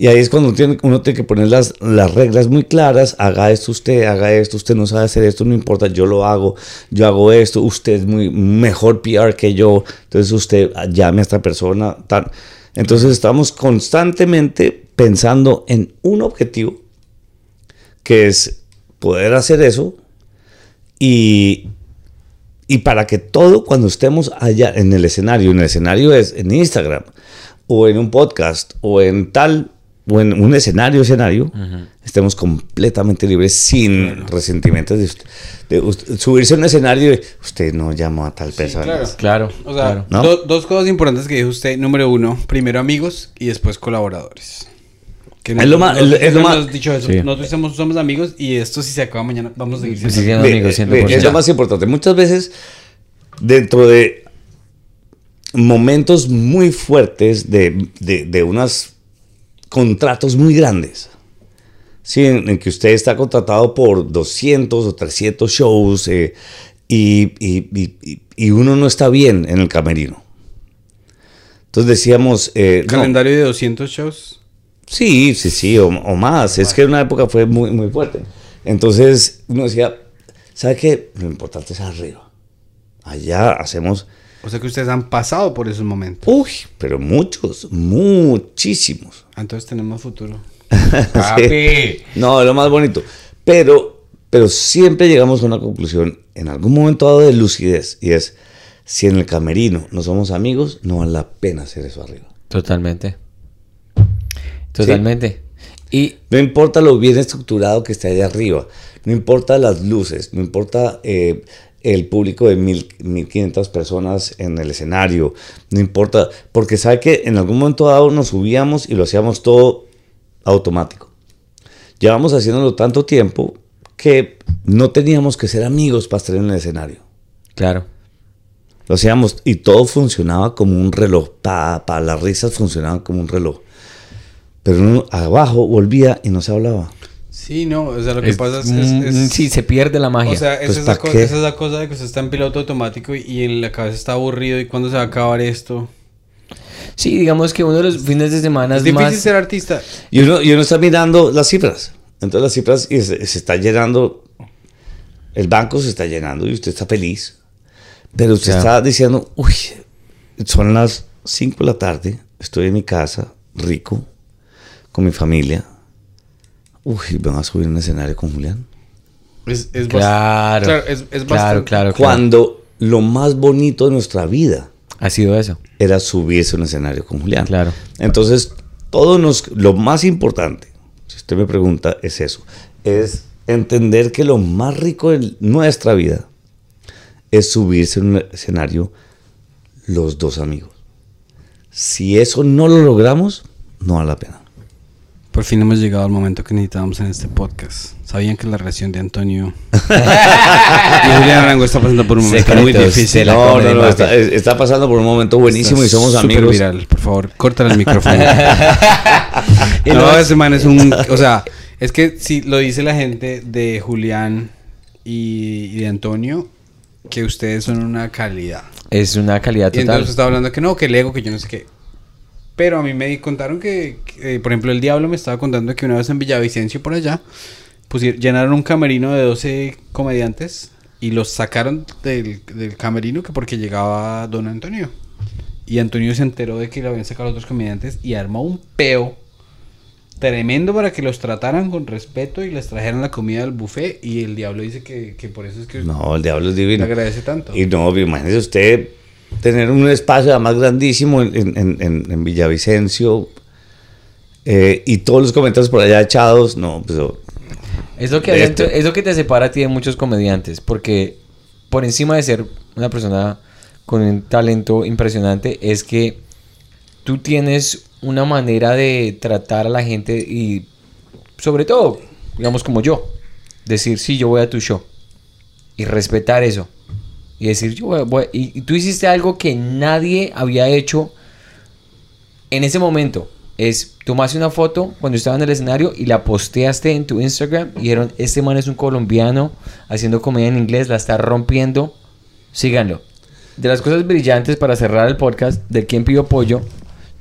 Y ahí es cuando tiene, uno tiene que poner las, las reglas muy claras. Haga esto usted, haga esto, usted no sabe hacer esto, no importa, yo lo hago, yo hago esto, usted es muy mejor PR que yo, entonces usted llame a esta persona. Entonces estamos constantemente pensando en un objetivo, que es poder hacer eso y, y para que todo cuando estemos allá en el escenario, en el escenario es en Instagram o en un podcast o en tal en un escenario escenario, estemos completamente libres sin resentimientos de, usted- de subirse a un escenario y usted no llamó a tal persona. claro. Claro. O sea, claro. ¿No? do- dos cosas importantes que dijo usted. Número uno, primero amigos y después colaboradores. Que Es lo más- nosotros es lo más- hemos dicho eso. Sí. Nosotros somos, somos amigos y esto si se acaba mañana vamos a seguir siendo sí, siendo amigos, ve, 100%. es lo más importante. Muchas veces, dentro de momentos muy fuertes de, de, de unos contratos muy grandes, ¿sí? en, en que usted está contratado por 200 o 300 shows eh, y, y- y- uno no está bien en el camerino. Entonces decíamos... eh, no, Calendario de 200 shows. Sí, sí, sí, o, o más. Es que en una época fue muy, muy fuerte. Entonces uno decía, ¿sabe qué? Lo importante es arriba. Allá hacemos O sea que ustedes han pasado por esos momentos. Uy, pero muchos, muchísimos. Ah, Entonces tenemos futuro. Papi. No, lo más bonito. Pero, pero siempre llegamos a una conclusión en algún momento dado de lucidez. Y es, si en el camerino no somos amigos, no vale la pena hacer eso arriba. Totalmente. Totalmente. Y No importa lo bien estructurado que esté allá arriba, no importa las luces, no importa eh, el público de mil, 1500 personas en el escenario, no importa, porque sabe que en algún momento dado nos subíamos y lo hacíamos todo automático. Llevamos haciéndolo tanto tiempo que no teníamos que ser amigos para estar en el escenario. claro. Lo hacíamos y todo funcionaba como un reloj. Para las risas funcionaban como un reloj. Pero uno abajo volvía y no se hablaba. Sí, no, o sea, lo que Es- pasa es... es- es- sí, se pierde la magia. O sea, Pues, esa, es la ¿pa' co- qué? esa es la cosa de que usted está en piloto automático y, y en la cabeza está aburrido y cuándo se va a acabar esto. sí, digamos que uno de los fines de semana Es es difícil más... ser artista. Y uno, y uno está mirando las cifras. Entonces las cifras y se, se está llenando. El banco se está llenando y usted está feliz. Pero usted Ya. está diciendo, uy, son las 5 de la tarde, estoy en mi casa, rico, con mi familia. Uy, van a subir un escenario con Julián. Es, es Claro, claro, es, es claro, bastante- claro, claro. Cuando lo más bonito de nuestra vida Ha sido eso. era subirse a un escenario con Julián. Claro. Entonces, todo nos, lo más importante, si usted me pregunta, es eso. Es entender que lo más rico de nuestra vida es subirse a un escenario los dos amigos. Si eso no lo logramos, no vale la pena. Por fin hemos llegado al momento que necesitábamos en este podcast. ¿Sabían que la relación de Antonio y Julián Arango está pasando por un momento muy Secretos difícil? de la No, no, no, está, está pasando por un momento buenísimo y Está somos amigos. viral. Por favor, córtale el micrófono. Y no, no es- ese man es un... O sea, es que si lo dice la gente de Julián y, y de Antonio, que ustedes son una calidad. Es una calidad Y total. entonces estaba hablando que no, que el ego, que yo no sé qué. Pero a mí me contaron que, que, eh, por ejemplo, el Diablo me estaba contando que una vez en Villavicencio, por allá, llenaron un camerino de 12 comediantes y los sacaron del, del camerino que porque llegaba Don Antonio. Y Antonio se enteró de que lo habían sacado otros comediantes y armó un peo tremendo para que los trataran con respeto y les trajeran la comida del buffet. Y el Diablo dice que, que por eso es que No, el diablo es le divino. agradece tanto. Y no, imagínese usted tener un espacio además grandísimo en, en- en- en Villavicencio eh, y todos los comentarios por allá echados. No, pues oh, Es lo, que dentro- es lo que te separa a ti de muchos comediantes, porque por encima de ser una persona con un talento impresionante, es que tú tienes una manera de tratar a la gente y sobre todo, digamos como yo, decir, sí, yo voy a tu show y respetar eso. Y decir, yo y, tú hiciste algo que nadie había hecho en ese momento es tomaste una foto cuando estaba en el escenario y la posteaste en tu Instagram y dijeron, este man es un colombiano haciendo comedia en inglés, la está rompiendo, síganlo. De las cosas brillantes para cerrar el podcast de quién pidió pollo,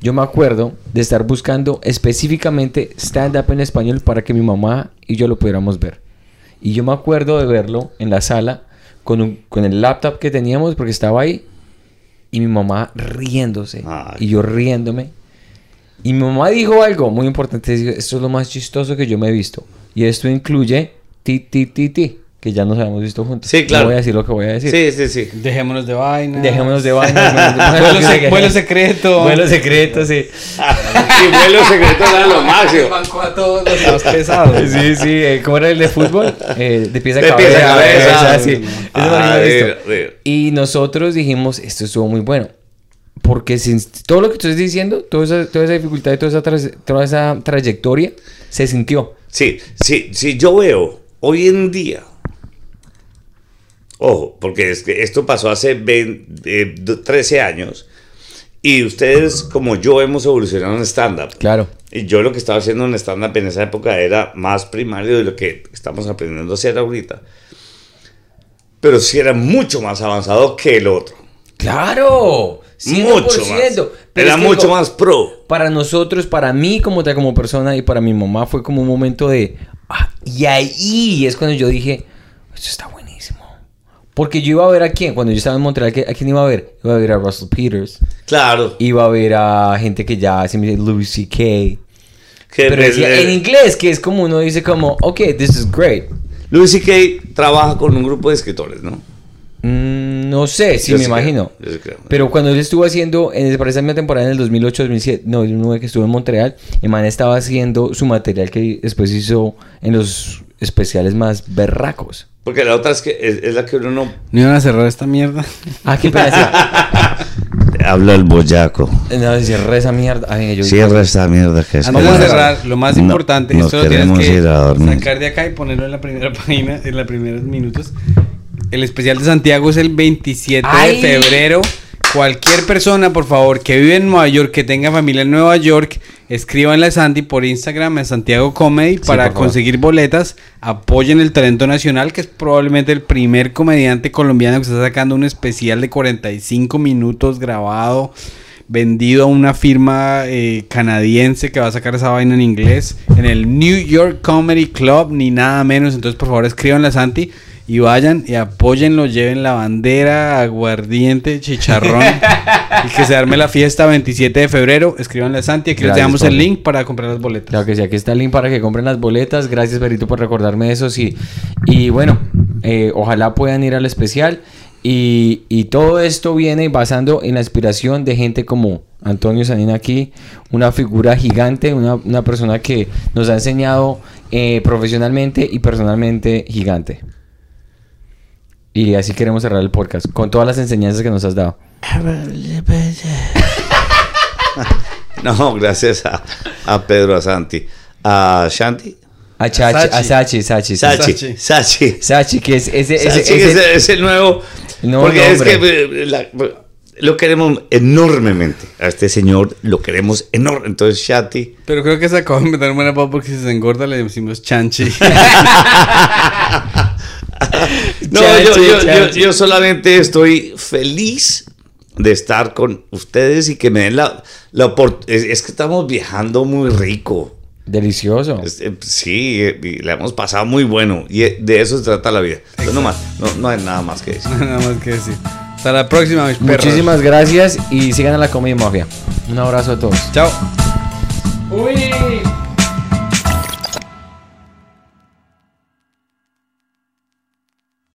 yo me acuerdo de estar buscando específicamente stand-up en español para que mi mamá y yo lo pudiéramos ver. Y yo me acuerdo de verlo en la sala con, un- con el laptop que teníamos porque estaba ahí y mi mamá riéndose Ay. y yo riéndome. Y mi mamá dijo algo muy importante. dijo, Esto es lo más chistoso que yo me he visto. Y esto incluye ti, ti, ti, ti, que ya nos habíamos visto juntos. Sí, claro. No voy a decir lo que voy a decir. sí, sí, sí. Dejémonos de vaina. Dejémonos de vainas. Vuelo, sec- vuelo secreto. Vuelo secreto, sí. y vuelo secreto era lo máximo. Banco a todos los más pesados. Sí, sí. eh, ¿Cómo era el de fútbol? Eh, de pieza a De cabeza. pieza a cabeza. sí. No, no. Ah, de- visto. de- Y nosotros dijimos, esto estuvo muy bueno. Porque sin todo lo que tú estás diciendo, toda esa, toda esa dificultad y toda esa, tras- toda esa trayectoria, se sintió. Sí, sí, sí, yo veo hoy en día. Ojo, porque es que esto pasó hace 20, eh, 13 años. Y ustedes, como yo, hemos evolucionado en stand-up. Claro. Y yo lo que estaba haciendo en stand-up en esa época era más primario de lo que estamos aprendiendo a hacer ahorita. Pero sí era mucho más avanzado que el otro. ¡Claro! 100%. Mucho más. Pero Era es que mucho digo, más pro. Para nosotros, para mí como tal, como persona y para mi mamá fue como un momento de... ah, y ahí es cuando yo dije, esto está buenísimo. Porque yo iba a ver a quién, cuando yo estaba en Montreal, ¿a quién iba a ver? Iba a ver a Russell Peters. Claro. Iba a ver a gente que ya se me dice C.K. Que Pero decía en inglés, que es como uno dice como, ok, this is great. Louis C.K. trabaja con un grupo de escritores, ¿no? Mm, no sé, sí Yo me sí creo, imagino. yo sí creo. Pero cuando él estuvo haciendo, en para esa misma temporada en el 2008, 2007, no, 2009 que estuvo en Montreal, el man estaba haciendo su material que después hizo en los especiales más berracos. Porque la otra es que es, es la que uno no ¿No iban a cerrar esta mierda? Ah, qué pena. habla el boyaco. no, cierra esa mierda. Ay, yo, Cierra esta mierda que es Antes de cerrar, lo más No, importante, nos esto lo tienes que ir a dormir. sacar de acá y ponerlo en la primera página, en los primeros minutos. El especial de Santiago es el 27 Ay. de febrero. Cualquier persona, por favor, que vive en Nueva York, que tenga familia en Nueva York, escríbanle a Santi por Instagram en Santiago Comedy para conseguir boletas. Apoyen el talento nacional, que es probablemente el primer comediante colombiano que está sacando un especial de 45 minutos grabado vendido a una firma eh, canadiense que va a sacar esa vaina en inglés en el New York Comedy Club, ni nada menos. Entonces, por favor, escríbanle a Santi y vayan y apóyenlo, lleven la bandera, aguardiente, chicharrón y que se arme la fiesta 27 de febrero. Escríbanle a Santi, aquí les dejamos el link para comprar las boletas. Claro que sí, aquí está el link para que compren las boletas. Gracias, Berito, por recordarme eso. Sí. Y bueno, eh, ojalá puedan ir al especial. Y, y todo esto viene basando en la inspiración de gente como Antonio Sanina aquí, una figura gigante, una, una persona que nos ha enseñado eh, profesionalmente y personalmente gigante. Y así queremos cerrar el podcast, con todas las enseñanzas que nos has dado. No, gracias a, a Pedro, a Santi. A Shanti. A Chachi, a Sachi. Sachi, Sachi, Sachi. Sachi. Sachi. Sachi, que es ese, ese, Sachi, ese- que es, el- es el nuevo. Porque nombre. es que eh, la- lo queremos enormemente. A este señor lo queremos enorme. Entonces, Shati. Pero creo que se acabó de inventar buena papa porque si se engorda le decimos chanchi. No, Chachi, yo, yo- yo- Chachi. yo solamente estoy feliz de estar con ustedes y que me den la, la oportunidad. Es, es que estamos viajando muy rico. Delicioso. Es- eh, sí, eh, la hemos pasado muy bueno. Y eh, de eso se trata la vida. Entonces, no, más, no, no hay nada más que decir. Nada más que decir. Hasta la próxima, mis perros. Muchísimas gracias y sigan a la Comedy Mafia. Un abrazo a todos. Chao.